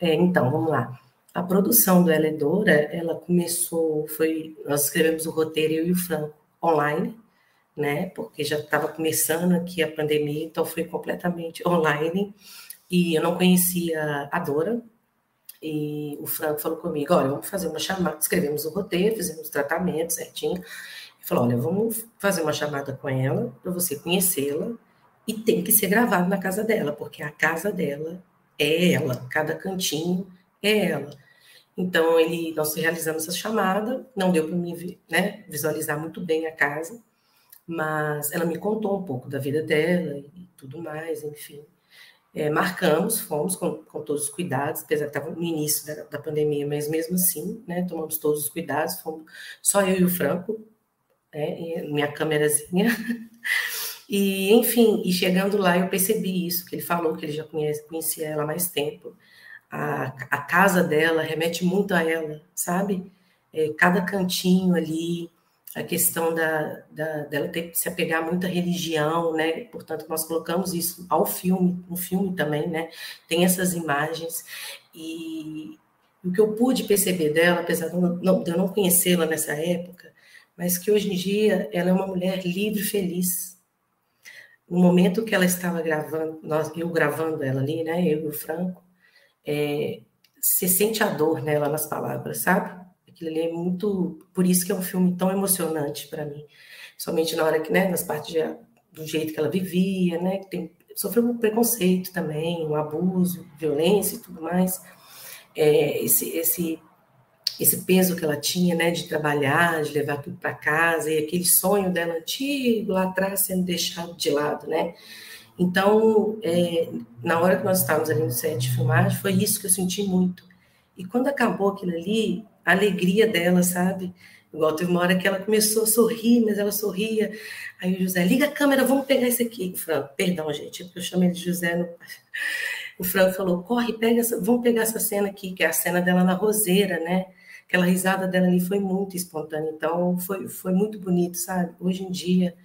É, então, vamos lá. A produção do Ela é Dora, ela começou, foi, nós escrevemos o roteiro, eu e o Franco, online, né, porque já estava começando aqui a pandemia, então foi completamente online, e eu não conhecia a Dora, e o Franco falou comigo, olha, vamos fazer uma chamada, escrevemos o roteiro, fizemos o tratamento certinho, e falou, olha, vamos fazer uma chamada com ela, para você conhecê-la, e tem que ser gravado na casa dela, porque a casa dela é ela, cada cantinho é ela. Então, ele, nós realizamos essa chamada, não deu para mim né, visualizar muito bem a casa, mas ela me contou um pouco da vida dela e tudo mais, enfim. É, marcamos, fomos com, com, todos os cuidados, apesar que estava no início da, da, pandemia, mas mesmo assim, né, tomamos todos os cuidados, fomos só eu e o Franco, né, minha câmerazinha. E, enfim, e chegando lá eu percebi isso, que ele falou que ele já conhece, conhecia ela há mais tempo. A, a casa dela remete muito a ela, sabe? É, cada cantinho ali, a questão da, da, dela ter que se apegar muito à religião, né? Portanto, nós colocamos isso ao filme, no filme também, né? Tem essas imagens e o que eu pude perceber dela, apesar de eu não conhecê-la nessa época, mas que hoje em dia ela é uma mulher livre, feliz. No momento que ela estava gravando, nós, eu gravando ela ali, né? Eu e o Franco, é, você sente a dor nela nas palavras, sabe? Aquilo ali é muito. Por isso que é um filme tão emocionante para mim. Somente na hora que, né, nas partes de, do jeito que ela vivia, né, que tem, sofreu um preconceito também, um abuso, violência e tudo mais. É, esse, esse, esse peso que ela tinha, né, de trabalhar, de levar tudo para casa, e aquele sonho dela antigo lá atrás sendo deixado de lado, né? Então, é, na hora que nós estávamos ali no set de filmagem, foi isso que eu senti muito. E quando acabou aquilo ali, a alegria dela, sabe? Igual teve uma hora que ela começou a sorrir, mas ela sorria. Aí o José, liga a câmera, vamos pegar isso aqui. O Franco, perdão, gente, é porque eu chamei de José. No... O Franco falou, corre, pega essa, vamos pegar essa cena aqui, que é a cena dela na roseira, né? Aquela risada dela ali foi muito espontânea, então foi, foi muito bonito, sabe? Hoje em dia,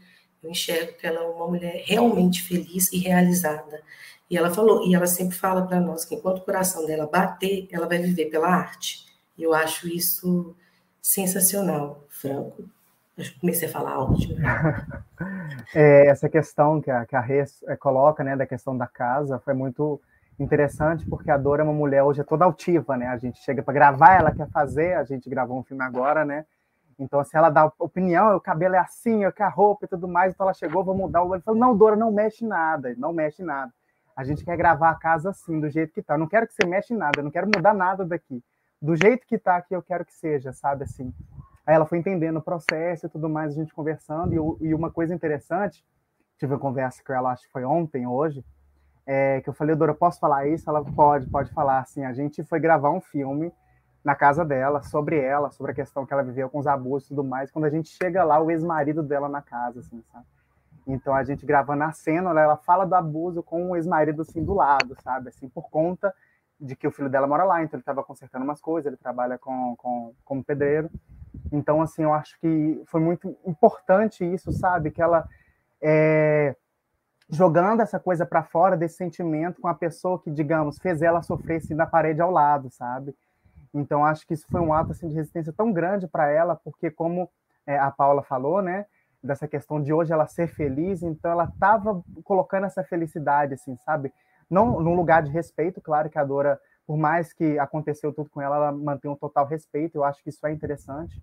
eu enxergo que ela é uma mulher realmente feliz e realizada. E ela falou, e ela sempre fala para nós que enquanto o coração dela bater, ela vai viver pela arte. E eu acho isso sensacional, Franco. Eu comecei a falar alto. é, essa questão que a, que a Rê é, coloca, né, da questão da casa, foi muito interessante, porque a Dora é uma mulher hoje é toda altiva, né? A gente chega para gravar, ela quer fazer, a gente gravou um filme agora, né? Então, se ela dá opinião, o cabelo é assim, eu quero a roupa e tudo mais, então ela chegou, vou mudar o olho. Falou, não, Dora, não mexe nada, não mexe nada. A gente quer gravar a casa assim, do jeito que tá. Eu não quero que você mexe nada, eu não quero mudar nada daqui. Do jeito que tá aqui, eu quero que seja, sabe, assim. Aí ela foi entendendo o processo e tudo mais, a gente conversando. E, e uma coisa interessante, tive uma conversa com ela, acho que foi ontem, hoje, é, que eu falei, Dora, posso falar isso? Ela, pode, pode falar. Assim, a gente foi gravar um filme na casa dela, sobre ela, sobre a questão que ela viveu com os abusos e tudo mais. Quando a gente chega lá, o ex-marido dela na casa, assim, sabe? Então a gente gravando a cena, ela fala do abuso com o ex-marido assim do lado, sabe? Assim, por conta de que o filho dela mora lá, então ele estava consertando umas coisas, ele trabalha com, com, como pedreiro. Então, assim, eu acho que foi muito importante isso, sabe? Que ela é, jogando essa coisa para fora desse sentimento com a pessoa que, digamos, fez ela sofrer assim, na parede ao lado, sabe? Então, acho que isso foi um ato assim, de resistência tão grande para ela, porque, como é, a Paula falou, né, dessa questão de hoje ela ser feliz, então ela estava colocando essa felicidade, assim, sabe? Não num lugar de respeito, claro que a Dora, por mais que aconteceu tudo com ela, ela mantém um total respeito, eu acho que isso é interessante,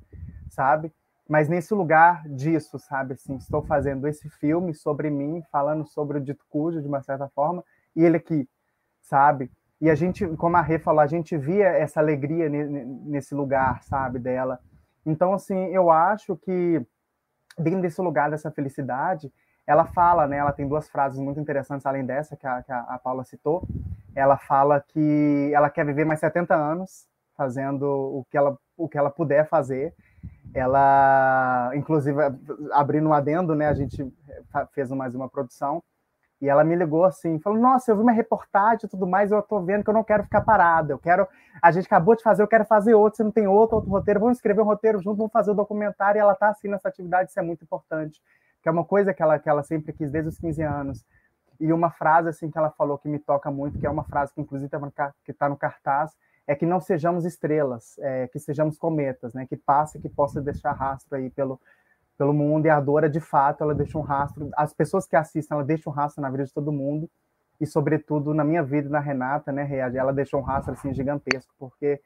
sabe? Mas nesse lugar disso, sabe? Assim, estou fazendo esse filme sobre mim, falando sobre o dito cujo, de uma certa forma, e ele aqui, sabe? E a gente, como a Rê falou, a gente via essa alegria nesse lugar, sabe, dela. Então, assim, eu acho que dentro desse lugar, dessa felicidade, ela fala, né? Ela tem duas frases muito interessantes, além dessa que a, que a Paula citou. Ela fala que ela quer viver mais 70 anos, fazendo o que ela, o que ela puder fazer. Ela, inclusive, abrindo um adendo, né? A gente fez mais uma produção e ela me ligou assim, falou: Nossa, eu vi uma reportagem e tudo mais, eu tô vendo que eu não quero ficar parada, eu quero. A gente acabou de fazer, eu quero fazer outro, você não tem outro, outro roteiro, vamos escrever um roteiro junto, vamos fazer o um documentário, e ela tá assim nessa atividade, isso é muito importante, que é uma coisa que ela, que ela sempre quis desde os 15 anos. E uma frase assim que ela falou que me toca muito, que é uma frase que inclusive tá está no cartaz, é que não sejamos estrelas, é, que sejamos cometas, né? Que passe, que possa deixar rastro aí pelo, pelo mundo. E a Dora, de fato, ela deixa um rastro. As pessoas que assistem, ela deixa um rastro na vida de todo mundo e, sobretudo, na minha vida, na Renata, né? Ela deixou um rastro assim gigantesco, porque,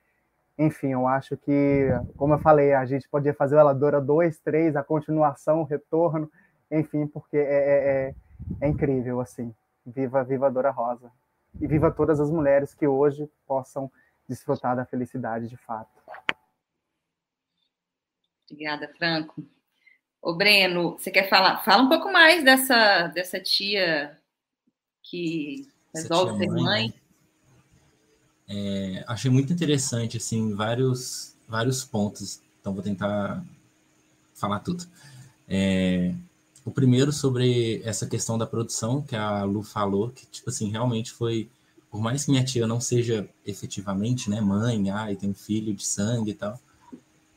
enfim, eu acho que, como eu falei, a gente podia fazer o Ela Dora 2, 3, a continuação, o retorno, enfim, porque é, é, é, é incrível, assim. Viva, viva a Dora Rosa. E viva todas as mulheres que hoje possam desfrutar da felicidade de fato. Obrigada, Franco. Ô, Breno, você quer falar? Fala um pouco mais dessa, dessa tia que resolve ser mãe. mãe. Né? É, achei muito interessante, assim, vários, vários pontos. Então, vou tentar falar tudo. É, o primeiro sobre essa questão da produção, que a Lu falou, que, tipo assim, realmente foi por mais que minha tia não seja efetivamente, né, mãe, ah, e tem um filho de sangue e tal,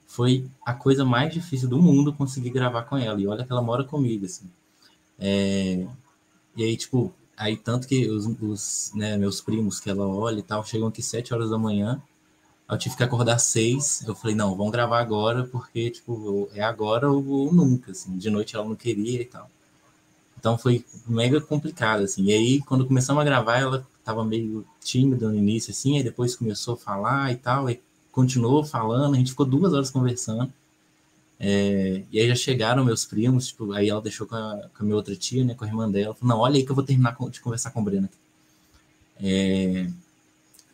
foi a coisa mais difícil do mundo conseguir gravar com ela. E olha que ela mora comigo, assim. É... E aí, tipo, aí tanto que os, os né, meus primos que ela olha e tal, chegam aqui sete horas da manhã, eu tive que acordar seis, eu falei, não, vamos gravar agora, porque, tipo, é agora ou, ou nunca, assim. De noite ela não queria e tal. Então foi mega complicado, assim. E aí, quando começamos a gravar, ela tava meio tímido no início, assim, aí depois começou a falar e tal, e continuou falando, a gente ficou duas horas conversando. É, e aí já chegaram meus primos, tipo, aí ela deixou com a, com a, minha outra tia, né, com a irmã dela, falou, não, olha aí que eu vou terminar de conversar com o Breno aqui. É,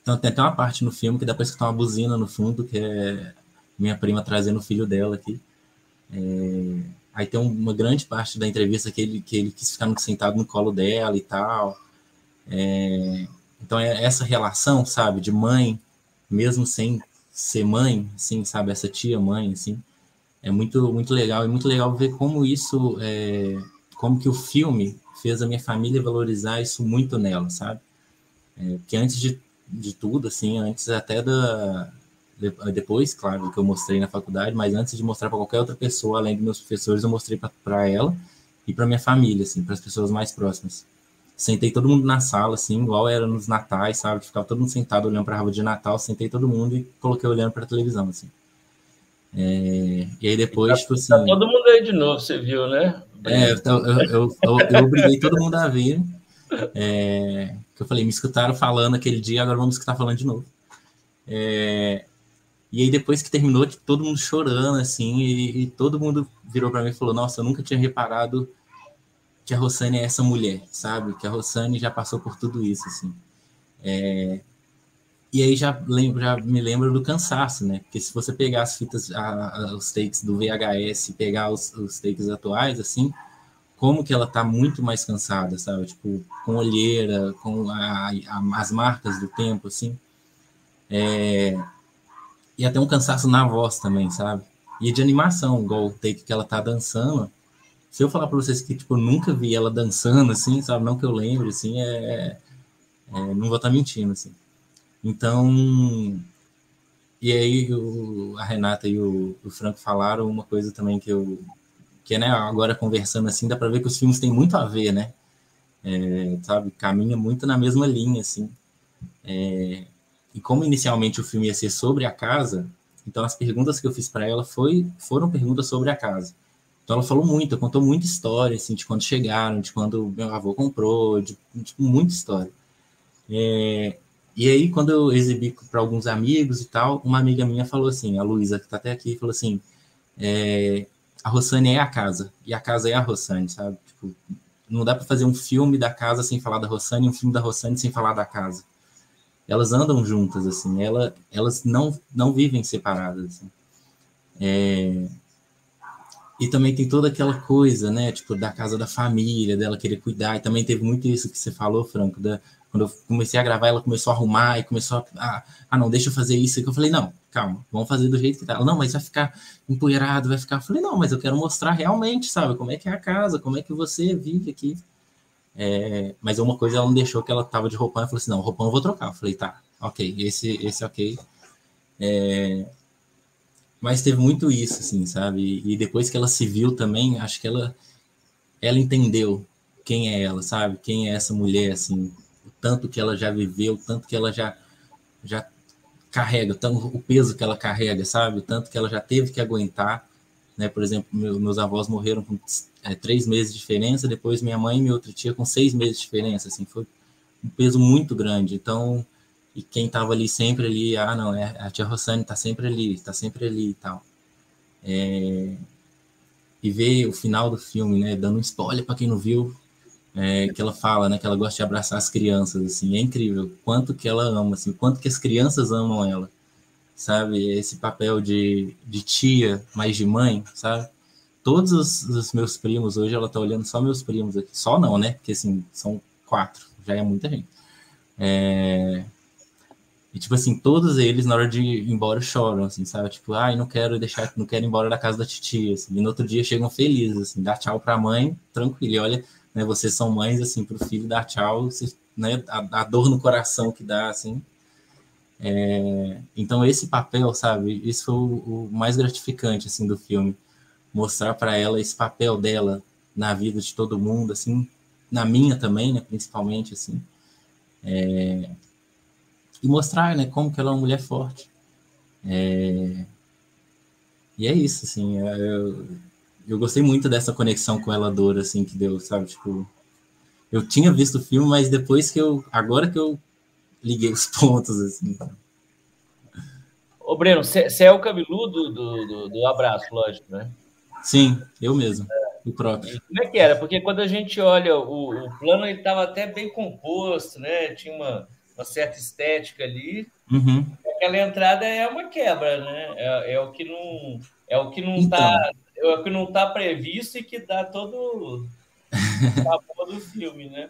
então tem até uma parte no filme que depois que tá uma buzina no fundo, que é minha prima trazendo o filho dela aqui. É, aí tem uma grande parte da entrevista que ele, que ele quis ficar sentado no colo dela e tal. É, então, é essa relação, sabe, de mãe, mesmo sem ser mãe, assim, sabe, essa tia-mãe, assim, é muito, muito legal. E muito legal ver como isso, é, como que o filme fez a minha família valorizar isso muito nela, sabe? É, porque antes de, de tudo, assim, antes até da. Depois, claro, do que eu mostrei na faculdade, mas antes de mostrar para qualquer outra pessoa, além dos meus professores, eu mostrei para ela e para minha família, assim, para as pessoas mais próximas sentei todo mundo na sala, assim, igual era nos natais, sabe? Ficava todo mundo sentado olhando para a árvore de Natal, sentei todo mundo e coloquei olhando para a televisão, assim. É, e aí depois, tá, tipo assim... Tá todo mundo aí de novo, você viu, né? É, eu, eu, eu, eu obriguei todo mundo a vir. É, que eu falei, me escutaram falando aquele dia, agora vamos escutar falando de novo. É, e aí depois que terminou, todo mundo chorando, assim, e, e todo mundo virou para mim e falou, nossa, eu nunca tinha reparado que a Rossane é essa mulher, sabe? Que a Rossane já passou por tudo isso, assim. É... E aí já, lembro, já me lembro do cansaço, né? Porque se você pegar as fitas, a, a, os takes do VHS, pegar os, os takes atuais, assim, como que ela tá muito mais cansada, sabe? Tipo, com olheira, com a, as marcas do tempo, assim. É... E até um cansaço na voz também, sabe? E de animação, igual o take que ela tá dançando, se eu falar para vocês que tipo, eu nunca vi ela dançando, assim, sabe? Não que eu lembre, assim, é, é, é não vou estar tá mentindo, assim. Então, e aí o, a Renata e o, o, Franco falaram uma coisa também que eu, que né, agora conversando assim, dá para ver que os filmes têm muito a ver, né? É, sabe, caminha muito na mesma linha, assim. É, e como inicialmente o filme ia ser sobre a casa, então as perguntas que eu fiz para ela foi, foram perguntas sobre a casa. Então ela falou muito, contou muita história, assim, de quando chegaram, de quando meu avô comprou, de, de muita história. É, e aí, quando eu exibi para alguns amigos e tal, uma amiga minha falou assim, a Luísa, que está até aqui, falou assim, é, a Rossane é a casa, e a casa é a Rossane, sabe? Tipo, não dá para fazer um filme da casa sem falar da Rossane, um filme da Rossane sem falar da casa. Elas andam juntas, assim, ela, elas não, não vivem separadas, assim. É, e também tem toda aquela coisa, né? Tipo, da casa da família, dela querer cuidar. E também teve muito isso que você falou, Franco, da, quando eu comecei a gravar, ela começou a arrumar e começou a. Ah, não, deixa eu fazer isso. E eu falei, não, calma, vamos fazer do jeito que tá. Ela, não, mas vai ficar empoeirado, vai ficar. Eu falei, não, mas eu quero mostrar realmente, sabe? Como é que é a casa, como é que você vive aqui. É, mas uma coisa ela não deixou que ela tava de roupão e falou assim: não, roupão eu vou trocar. Eu falei, tá, ok, esse, esse ok. É, mas teve muito isso, assim, sabe? E depois que ela se viu também, acho que ela, ela entendeu quem é ela, sabe? Quem é essa mulher, assim, o tanto que ela já viveu, o tanto que ela já, já carrega, o peso que ela carrega, sabe? Tanto que ela já teve que aguentar, né? Por exemplo, meu, meus avós morreram com é, três meses de diferença, depois minha mãe e minha outra tia com seis meses de diferença, assim, foi um peso muito grande. Então, e quem estava ali sempre ali, ah, não, é a tia Rossane está sempre ali, está sempre ali e tal. É, e ver o final do filme, né, dando um spoiler para quem não viu, é, que ela fala, né, que ela gosta de abraçar as crianças, assim, é incrível quanto que ela ama, assim, quanto que as crianças amam ela, sabe, esse papel de, de tia, mais de mãe, sabe, todos os, os, meus primos, hoje ela tá olhando só meus primos aqui, só não, né, porque, assim, são quatro, já é muita gente, é, e, tipo assim, todos eles, na hora de ir embora, choram, assim, sabe? Tipo, ai, ah, não quero deixar, não quero ir embora da casa da titia, assim. E no outro dia chegam felizes, assim, dá tchau pra mãe, tranquilo. E olha, né, vocês são mães, assim, pro filho dar tchau, vocês, né, a, a, dor no coração que dá, assim. É, então, esse papel, sabe? Isso foi o, o mais gratificante, assim, do filme. Mostrar para ela esse papel dela na vida de todo mundo, assim, na minha também, né, principalmente, assim. É, e mostrar, né, como que ela é uma mulher forte. É... E é isso, assim, eu, eu gostei muito dessa conexão com ela Dora, assim, que deu, sabe, tipo, eu tinha visto o filme, mas depois que eu, agora que eu liguei os pontos, assim. Ô, Breno, você é o cabeludo do, do, do, abraço, lógico, né? Sim, eu mesmo, é. o próprio. E como é que era? Porque quando a gente olha o, o plano, ele estava até bem composto, né? Tinha uma uma certa estética ali. Uhum. Aquela entrada é uma quebra, né? É, é o que não é o que não está então. é o que não tá previsto e que dá todo o do filme, né?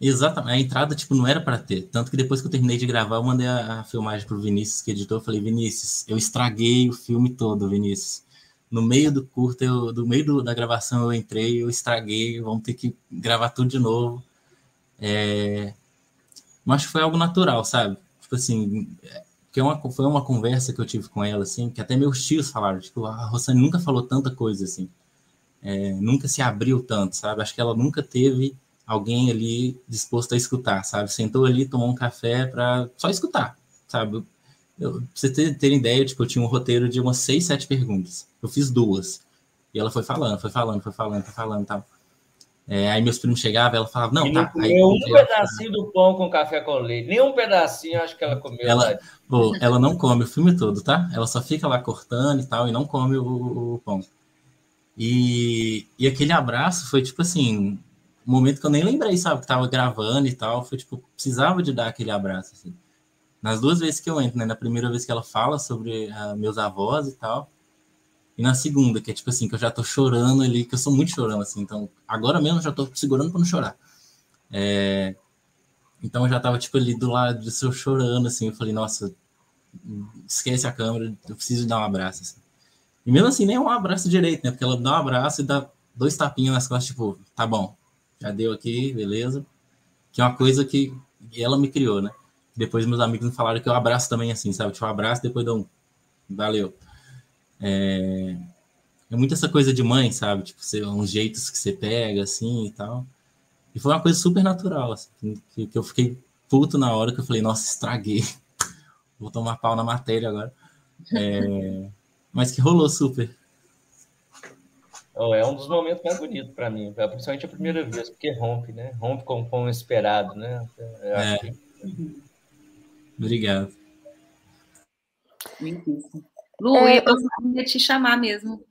Exatamente, a entrada tipo não era para ter, tanto que depois que eu terminei de gravar, eu mandei a, a filmagem pro Vinícius, que editou, eu falei: "Vinícius, eu estraguei o filme todo, Vinícius. No meio do curto, eu, do meio do, da gravação eu entrei, eu estraguei, vamos ter que gravar tudo de novo". É, mas foi algo natural, sabe? Tipo assim, que é uma, foi uma conversa que eu tive com ela, assim, que até meus tios falaram, tipo, a Rossane nunca falou tanta coisa, assim, é, nunca se abriu tanto, sabe? Acho que ela nunca teve alguém ali disposto a escutar, sabe? Sentou ali, tomou um café para só escutar, sabe? Eu, pra você ter, ter ideia, tipo, eu tinha um roteiro de umas seis, sete perguntas. Eu fiz duas. E ela foi falando, foi falando, foi falando, foi falando, tal. É, aí meus primos chegavam, ela falava, não, e não tá. Comeu um pedacinho do pão com café com leite. Nem um pedacinho, acho que ela comeu. Ela, pô, ela não come o filme todo, tá? Ela só fica lá cortando e tal, e não come o, o pão. E, e aquele abraço foi tipo assim, um momento que eu nem lembrei, sabe? Que tava gravando e tal. Foi tipo, precisava de dar aquele abraço, assim. Nas duas vezes que eu entro, né? Na primeira vez que ela fala sobre uh, meus avós e tal. E na segunda, que é tipo assim, que eu já tô chorando ali, que eu sou muito chorando, assim, então agora mesmo já tô segurando para não chorar. É... Então eu já tava, tipo, ali do lado do seu chorando, assim, eu falei, nossa, esquece a câmera, eu preciso dar um abraço, assim. E mesmo assim, nem um abraço direito, né? Porque ela dá um abraço e dá dois tapinhos nas costas, tipo, tá bom, já deu aqui, beleza. Que é uma coisa que ela me criou, né? Depois meus amigos me falaram que eu abraço também assim, sabe? Tipo, um abraço, depois dou um valeu. É, é muito essa coisa de mãe, sabe? Tipo, ser, uns jeitos que você pega, assim, e tal. E foi uma coisa super natural, assim, que, que eu fiquei puto na hora que eu falei, nossa, estraguei. Vou tomar pau na matéria agora. É, mas que rolou super. Oh, é um dos momentos mais bonitos para mim, principalmente a primeira vez, porque rompe, né? Rompe com o esperado, né? É. Que... Obrigado. Muitíssimo. Lu, é, eu ia te chamar mesmo.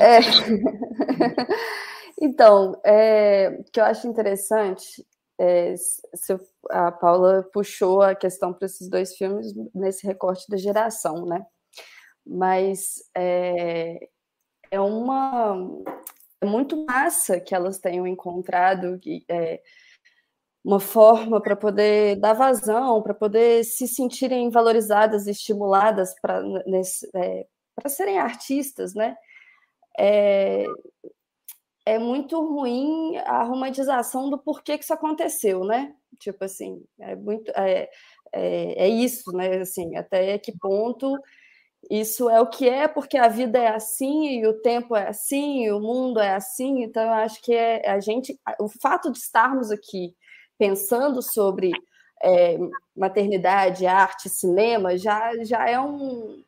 É... então, é, o que eu acho interessante é, se a Paula puxou a questão para esses dois filmes nesse recorte da geração, né? Mas é, é uma é muito massa que elas tenham encontrado é, uma forma para poder dar vazão, para poder se sentirem valorizadas e estimuladas para é, serem artistas, né? É, é muito ruim a romantização do porquê que isso aconteceu, né? Tipo assim, é muito é, é, é isso, né? Assim, até que ponto isso é o que é, porque a vida é assim, e o tempo é assim, e o mundo é assim. Então, eu acho que é a gente, o fato de estarmos aqui pensando sobre é, maternidade, arte, cinema, já, já é um.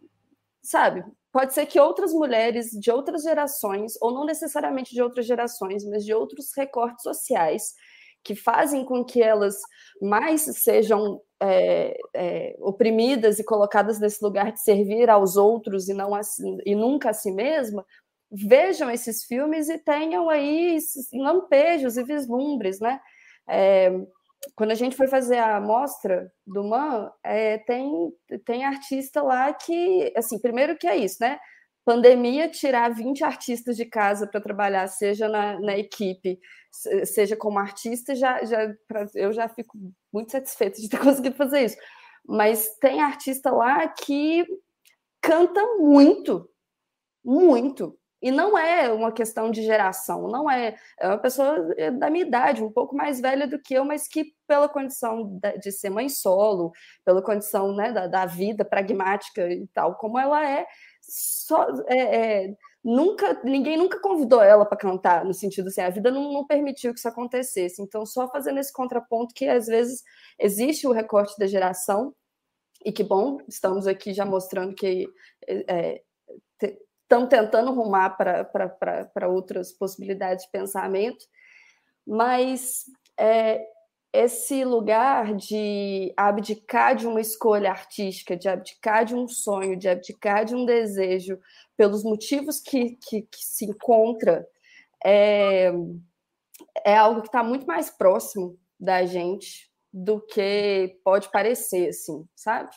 Sabe? Pode ser que outras mulheres de outras gerações, ou não necessariamente de outras gerações, mas de outros recortes sociais, que fazem com que elas mais sejam é, é, oprimidas e colocadas nesse lugar de servir aos outros e, não a, e nunca a si mesma, vejam esses filmes e tenham aí lampejos e vislumbres, né? É, quando a gente foi fazer a mostra do Man, é, tem, tem artista lá que, assim, primeiro que é isso, né? Pandemia, tirar 20 artistas de casa para trabalhar, seja na, na, equipe, seja como artista, já, já, eu já fico muito satisfeita de ter conseguido fazer isso. Mas tem artista lá que canta muito, muito. E não é uma questão de geração, não é. É uma pessoa é, da minha idade, um pouco mais velha do que eu, mas que, pela condição de ser mãe solo, pela condição né, da, da vida pragmática e tal, como ela é, só, é, é nunca ninguém nunca convidou ela para cantar, no sentido assim, a vida não, não, permitiu que isso acontecesse. Então, só fazendo esse contraponto que às vezes existe o recorte da geração, e que bom, estamos aqui já mostrando que é, estão tentando rumar para outras possibilidades de pensamento, mas é, esse lugar de abdicar de uma escolha artística, de abdicar de um sonho, de abdicar de um desejo, pelos motivos que, que, que se encontra, é, é algo que está muito mais próximo da gente do que pode parecer, assim, sabe?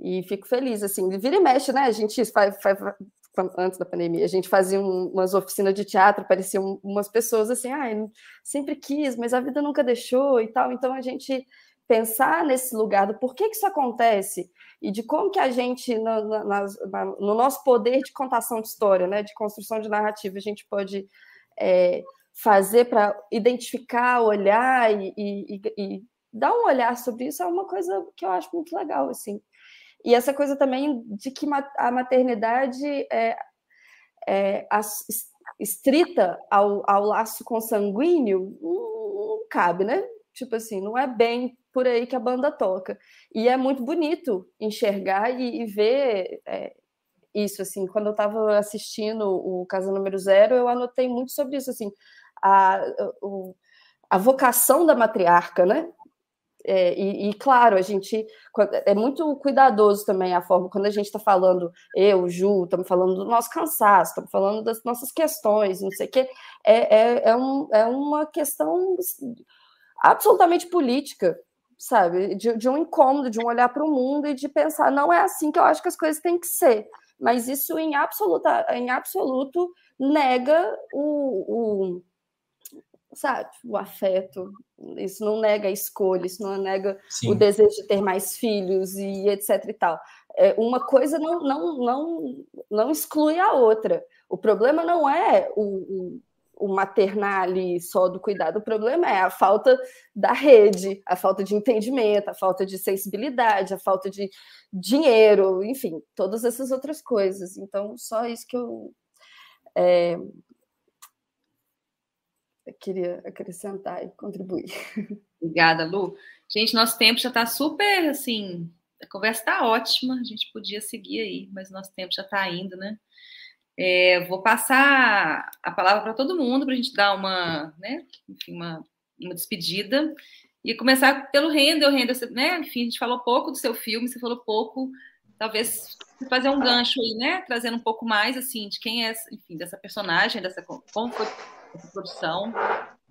E fico feliz, assim, vira e mexe, né? A gente faz, antes da pandemia, a gente fazia um, umas oficinas de teatro, pareciam umas pessoas assim, ah, sempre quis, mas a vida nunca deixou e tal. Então a gente pensar nesse lugar do porquê que isso acontece e de como que a gente, no, na, na, no nosso poder de contação de história, né, de construção de narrativa, a gente pode é, fazer para identificar, olhar e, e, e, dar um olhar sobre isso é uma coisa que eu acho muito legal, assim. E essa coisa também de que a maternidade é, é estrita ao, ao laço consanguíneo não, não cabe, né? Tipo assim, não é bem por aí que a banda toca. E é muito bonito enxergar e, e ver é, isso, assim. Quando eu estava assistindo o Casa Número Zero, eu anotei muito sobre isso, assim. A, a vocação da matriarca, né? É, e, e, claro, a gente é muito cuidadoso também a forma quando a gente está falando, eu, Ju, estamos falando do nosso cansaço, estamos falando das nossas questões, não sei o quê. É, é, é, um, é uma questão absolutamente política, sabe? De, de um incômodo, de um olhar para o mundo e de pensar, não é assim que eu acho que as coisas têm que ser. Mas isso em, absoluta, em absoluto nega o, o sabe, o afeto, isso não nega a escolha, isso não nega Sim. o desejo de ter mais filhos e etc e tal. É, uma coisa não, não, não, não exclui a outra. O problema não é o, o, o maternar ali só do cuidado, o problema é a falta da rede, a falta de entendimento, a falta de sensibilidade, a falta de dinheiro, enfim, todas essas outras coisas. Então, só isso que eu é, eu queria acrescentar e contribuir. Obrigada, Lu. Gente, nosso tempo já está super, assim, a conversa está ótima, a gente podia seguir aí, mas nosso tempo já está indo, né? É, vou passar a palavra para todo mundo para a gente dar uma, né, enfim, uma, uma despedida e começar pelo Rendel. Rendel, né, enfim, a gente falou pouco do seu filme, você falou pouco, talvez fazer um gancho aí, né, trazendo um pouco mais, assim, de quem é, enfim, dessa personagem, dessa como foi produção.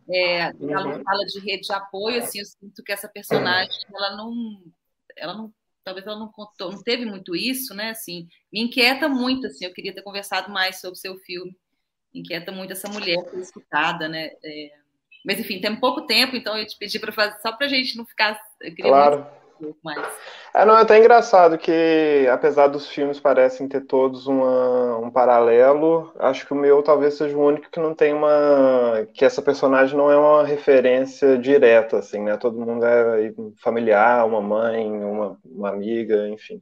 É, ela uhum. fala de rede de apoio, assim, eu sinto que essa personagem, ela não, ela não, talvez ela não contou, não teve muito isso, né, assim, me inquieta muito, assim, eu queria ter conversado mais sobre o seu filme, me inquieta muito essa mulher ser escutada, né, é, mas enfim, tem pouco tempo, então eu te pedi para fazer, só para a gente não ficar, claro. Muito pouco mais. É, não, é até engraçado que, apesar dos filmes parecem ter todos uma, um paralelo, acho que o meu talvez seja o único que não tem uma. que essa personagem não é uma referência direta, assim, né? Todo mundo é familiar, uma mãe, uma, uma amiga, enfim.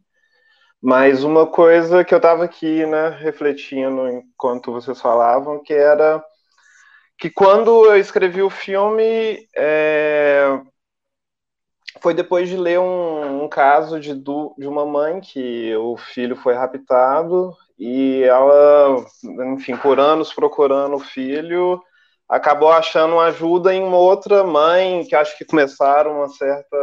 Mas uma coisa que eu estava aqui, né, refletindo enquanto vocês falavam, que era que quando eu escrevi o filme, é, foi depois de ler um, um caso de, de uma mãe que o filho foi raptado e ela, enfim, por anos procurando o filho, acabou achando ajuda em uma outra mãe, que acho que começaram uma certa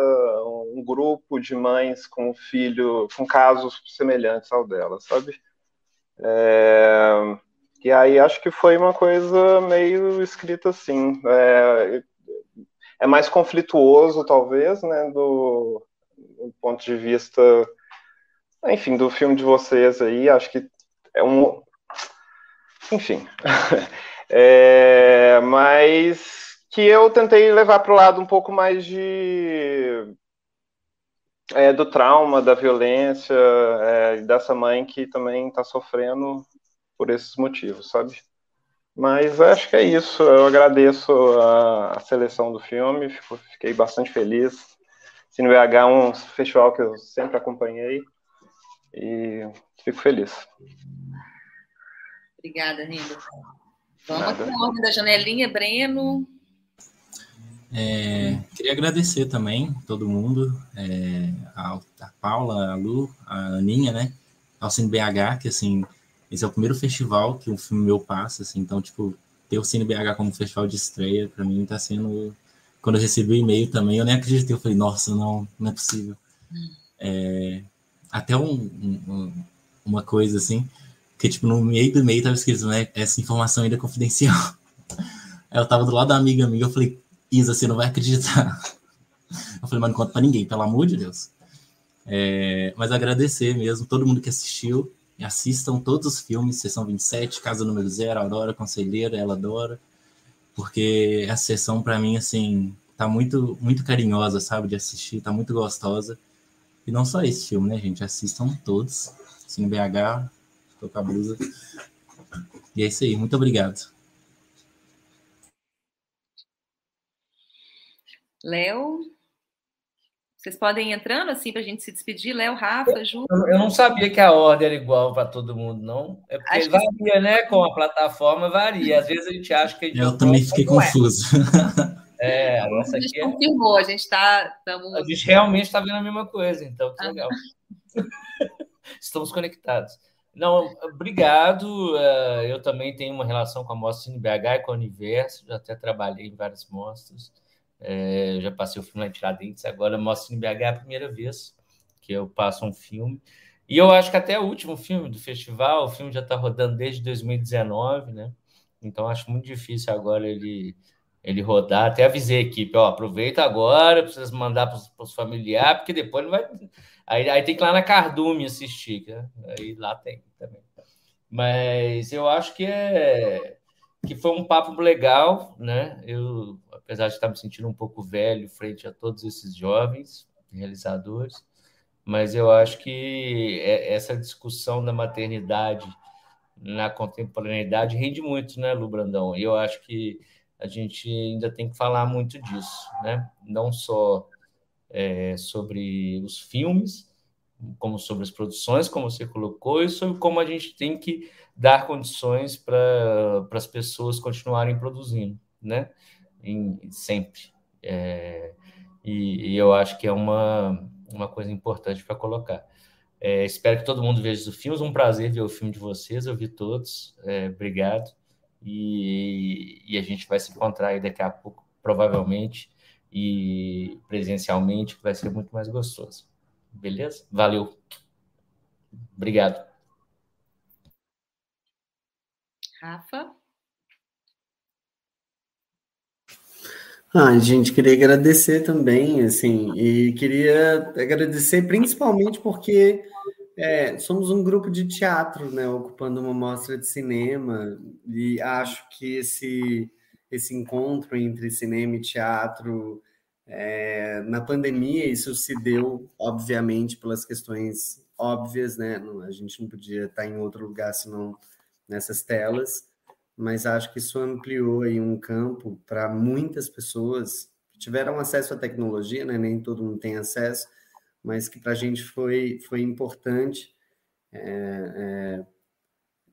um grupo de mães com filho, com casos semelhantes ao dela, sabe? É, e aí acho que foi uma coisa meio escrita assim. É, é mais conflituoso, talvez, né, do, do, ponto de vista, enfim, do filme de vocês aí, acho que é um, enfim, é, mas que eu tentei levar para o lado um pouco mais de é, do trauma, da violência, é, dessa mãe que também está sofrendo por esses motivos, sabe? Mas acho que é isso. Eu agradeço a, a seleção do filme, fico, fiquei bastante feliz. Cine VH é um festival que eu sempre acompanhei e fico feliz. Obrigada, Renda. Vamos Nada. aqui na ordem da janelinha, Breno. É, queria agradecer também todo mundo, é, a, a, Paula, a Lu, a Aninha, né? Ao Cine BH, que assim, esse é o primeiro festival que um filme meu passa, assim, então, tipo, ter o Cine BH como festival de estreia, para mim tá sendo. Quando eu recebi o e-mail também, eu nem acreditei, eu falei, nossa, não, não é possível. É, até um, um, uma coisa assim, que tipo, no meio do e-mail tava escrito, né? Essa informação ainda é confidencial. eu tava do lado da amiga amiga, eu falei, Isa, você não vai acreditar. Eu falei, mas não conta pra ninguém, pelo amor de Deus. É, mas agradecer mesmo, todo mundo que assistiu assistam todos os filmes, sessão 27, Casa Número Zero, Aurora, Conselheira, Ela Adora, porque essa sessão, para mim, assim, tá muito, muito carinhosa, sabe, de assistir, tá muito gostosa. E não só esse filme, né, gente? Assistam todos. Cine BH, tô com a blusa. E é isso aí, muito obrigado. Léo? Vocês podem ir entrando assim para a gente se despedir, Léo, Rafa, Ju. Eu não sabia que a ordem era igual para todo mundo, não. É porque Acho varia, que... né? Com a plataforma varia. Às vezes a gente acha que a gente Eu também fiquei confuso. É, a nossa a gente aqui confirmou, a gente está. Tamo... A gente realmente está vendo a mesma coisa, então que legal. Estamos conectados. Não, obrigado. Eh, eu também tenho uma relação com a Mostra BH e com o Universo, já até trabalhei em várias mostras. É, já passei o filme lá em Tiradentes, agora mostro em BH a primeira vez que eu passo um filme. E eu acho que até o último filme do festival, o filme já está rodando desde 2019, né? Então acho muito difícil agora ele, ele rodar. Até avisei a equipe, ó, aproveita agora, precisa mandar para os familiares, porque depois não vai. Aí, aí tem que ir lá na Cardume assistir, né? aí lá tem também. Mas eu acho que é que foi um papo legal, né? Eu, apesar de estar me sentindo um pouco velho frente a todos esses jovens realizadores, mas eu acho que é, essa discussão da maternidade na contemporaneidade rende muito, né, Lu Brandão? Eu acho que a gente ainda tem que falar muito disso, né? Não só é, sobre os filmes, como sobre as produções, como você colocou, e sobre como a gente tem que dar condições para as pessoas continuarem produzindo, né? Em, sempre. É, e, e, eu acho que é uma, uma coisa importante para colocar. É, espero que todo mundo veja os filmes. Um prazer ver o filme de vocês. Eu vi todos. É, obrigado. E, e, a gente vai se encontrar aí daqui a pouco, provavelmente, e presencialmente, que vai ser muito mais gostoso. Beleza? Valeu. Obrigado. Rafa? Ah, gente, queria agradecer também, assim, e queria agradecer principalmente porque é, somos um grupo de teatro, né, ocupando uma mostra de cinema, e acho que esse, esse encontro entre cinema e teatro é, na pandemia, isso se deu, obviamente, pelas questões óbvias, né? A gente não podia estar em outro lugar senão nessas telas, mas acho que isso ampliou aí um campo para muitas pessoas que tiveram acesso à tecnologia, né? Nem todo mundo tem acesso, mas que para a gente foi, foi importante é, é,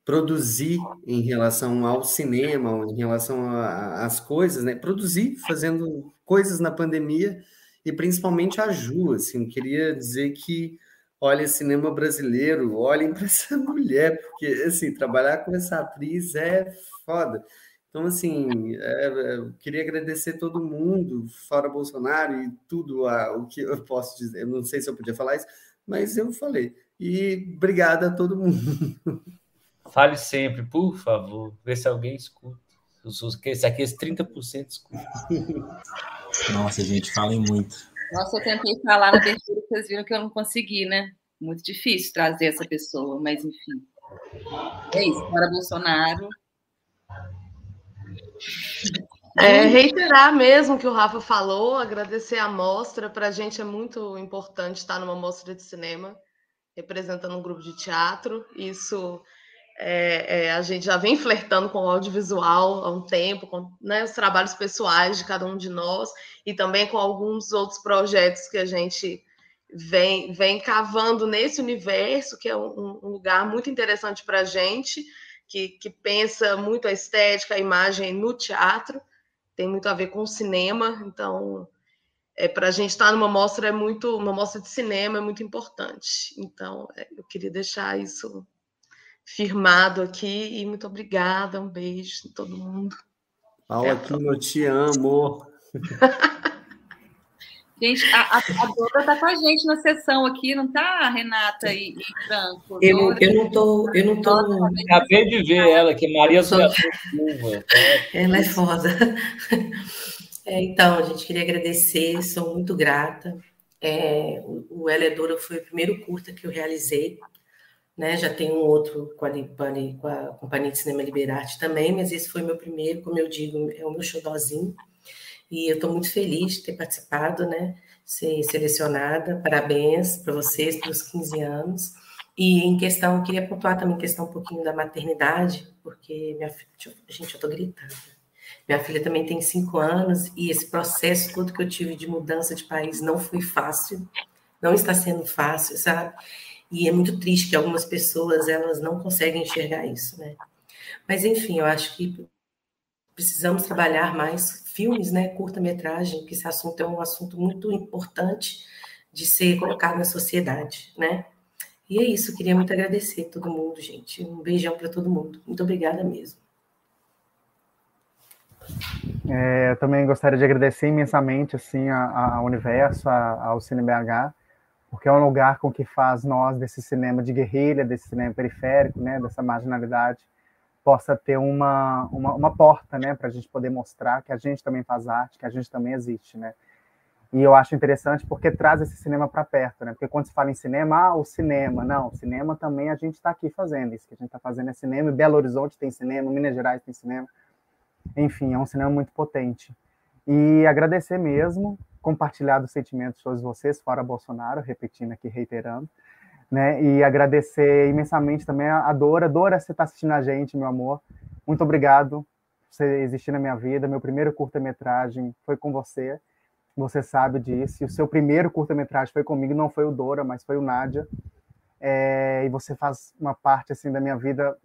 produzir em relação ao cinema, em relação às coisas, né? Produzir fazendo coisas na pandemia e principalmente a Ju, assim, queria dizer que olha cinema brasileiro, olhem para essa mulher, porque assim, trabalhar com essa atriz é foda. Então, assim, é, é, eu queria agradecer todo mundo, fora Bolsonaro e tudo a, o que eu posso dizer. Eu não sei se eu podia falar isso, mas eu falei. E obrigada a todo mundo. Fale sempre, por favor. Vê se alguém escuta. Esse aqui, esse 30% escuta. Nossa, gente, falem muito. Nossa, eu tentei falar na abertura, vocês viram que eu não consegui, né? Muito difícil trazer essa pessoa, mas enfim. É isso, para Bolsonaro. É, reiterar mesmo que o Rafa falou, agradecer a mostra. Para a gente é muito importante estar numa mostra de cinema, representando um grupo de teatro. Isso é, é, a gente já vem flertando com o audiovisual há um tempo, com né, os trabalhos pessoais de cada um de nós e também com alguns outros projetos que a gente vem, vem cavando nesse universo, que é um, um lugar muito interessante para a gente, que, que pensa muito a estética, a imagem no teatro, tem muito a ver com o cinema, então é, para a gente estar numa mostra é muito, uma mostra de cinema é muito importante. Então, é, eu queria deixar isso firmado aqui e muito obrigada, um beijo em todo mundo. Paula, é, eu te amo. Gente, a, a, a Dora está com a gente na sessão aqui, não tá, Renata e, e Franco? Eu, eu não tô, eu não tô. Acabei de ver ela, que Maria sou... Ela é foda. É, então, a gente queria agradecer, sou muito grata. É, o, o Ela é Dora foi o primeiro curta que eu realizei né? Já tem um outro com a, com a Companhia de Cinema Liberarte também, mas esse foi meu primeiro, como eu digo, é o meu xodózinho. E eu estou muito feliz de ter participado, né? Ser selecionada. Parabéns para vocês pelos 15 anos. E em questão, eu queria pontuar também questão um pouquinho da maternidade, porque minha filha, gente, eu estou gritando. Minha filha também tem cinco anos e esse processo todo que eu tive de mudança de país não foi fácil, não está sendo fácil, sabe? E é muito triste que algumas pessoas elas não conseguem enxergar isso, né? Mas enfim, eu acho que precisamos trabalhar mais filmes, né, curta-metragem, que esse assunto é um assunto muito importante de ser colocado na sociedade, né? E é isso, queria muito agradecer a todo mundo, gente. Um beijão para todo mundo. Muito obrigada mesmo. É, eu também gostaria de agradecer imensamente assim ao Universo, ao Cine BH, porque é um lugar com que faz nós desse cinema de guerrilha, desse cinema periférico, né, dessa marginalidade, possa ter uma, uma, uma porta, né, para a gente poder mostrar que a gente também faz arte, que a gente também existe, né. E eu acho interessante porque traz esse cinema para perto, né? Porque quando se fala em cinema, ah, o cinema, não, o cinema também a gente está aqui fazendo, isso que a gente está fazendo é cinema, Belo Horizonte tem cinema, Minas Gerais tem cinema, enfim, é um cinema muito potente. E agradecer mesmo, compartilhar dos sentimentos todos vocês, fora Bolsonaro, repetindo aqui, reiterando, né? E agradecer imensamente também a Dora. Dora, você está assistindo a gente, meu amor. Muito obrigado por você existir na minha vida. Meu primeiro curta-metragem foi com você. Você sabe disso. E o seu primeiro curta-metragem foi comigo, não foi o Dora, mas foi o Nádia. É, e você faz uma parte assim da minha vida.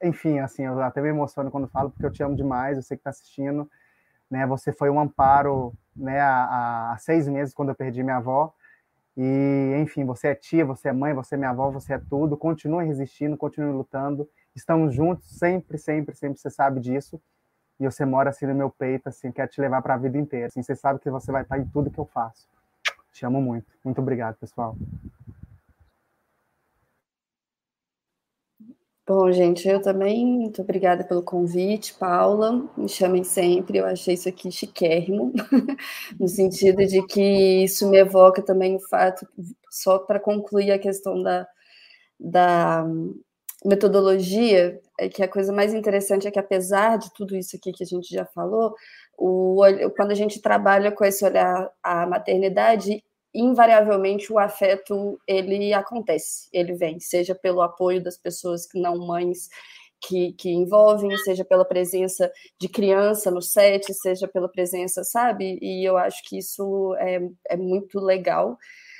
Enfim, assim, eu até me emociono quando falo, porque eu te amo demais. Eu sei que está assistindo né? Você foi um amparo, né? Há, há, seis meses quando eu perdi minha avó. E, enfim, você é tia, você é mãe, você é minha avó, você é tudo. Continue resistindo, continue lutando. Estamos juntos sempre, sempre, sempre. Você sabe disso. E você mora assim no meu peito, assim, quer te levar para a vida inteira. Assim, você sabe que você vai estar em tudo que eu faço. Te amo muito. Muito obrigado, pessoal. Bom, gente, eu também, muito obrigada pelo convite, Paula, me chamem sempre, eu achei isso aqui chiquérrimo, no sentido de que isso me evoca também o fato, só para concluir a questão da, da metodologia, é que a coisa mais interessante é que apesar de tudo isso aqui que a gente já falou, o, quando a gente trabalha com esse olhar à maternidade, invariavelmente o afeto ele acontece, ele vem, seja pelo apoio das pessoas que não mães que, que envolvem, seja pela presença de criança no set, seja pela presença, sabe? E eu acho que isso é, é muito legal,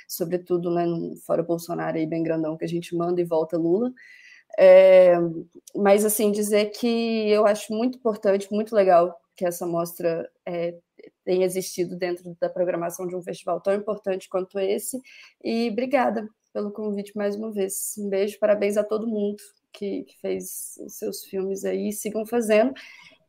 sobretudo né, fora Bolsonaro aí bem grandão que a gente manda e volta Lula. É, mas assim dizer que eu acho muito importante, muito legal que essa mostra é, tem existido dentro da programação de um festival tão importante quanto esse. E obrigada pelo convite mais uma vez. Um beijo, parabéns a todo mundo que, que fez os seus filmes aí, sigam fazendo.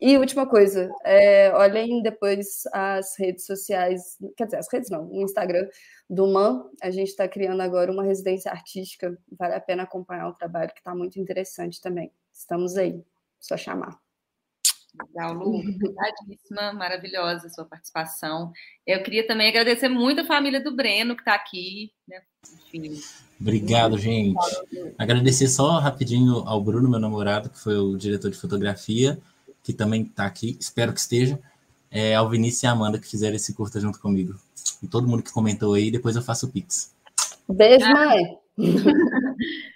E última coisa, é, olhem depois as redes sociais, quer dizer, as redes não, o Instagram do MAN. A gente está criando agora uma residência artística, vale a pena acompanhar o trabalho, que está muito interessante também. Estamos aí, só chamar. Legal, Lu, obrigadíssima, maravilhosa a sua participação. Eu queria também agradecer muito a família do Breno, que está aqui, né? Enfim. Obrigado, gente. Agradecer só rapidinho ao Bruno, meu namorado, que foi o diretor de fotografia, que também está aqui, espero que esteja, é, ao Vinícius e a Amanda, que fizeram esse curta junto comigo. E todo mundo que comentou aí, depois eu faço o Pix. Beijo, mãe!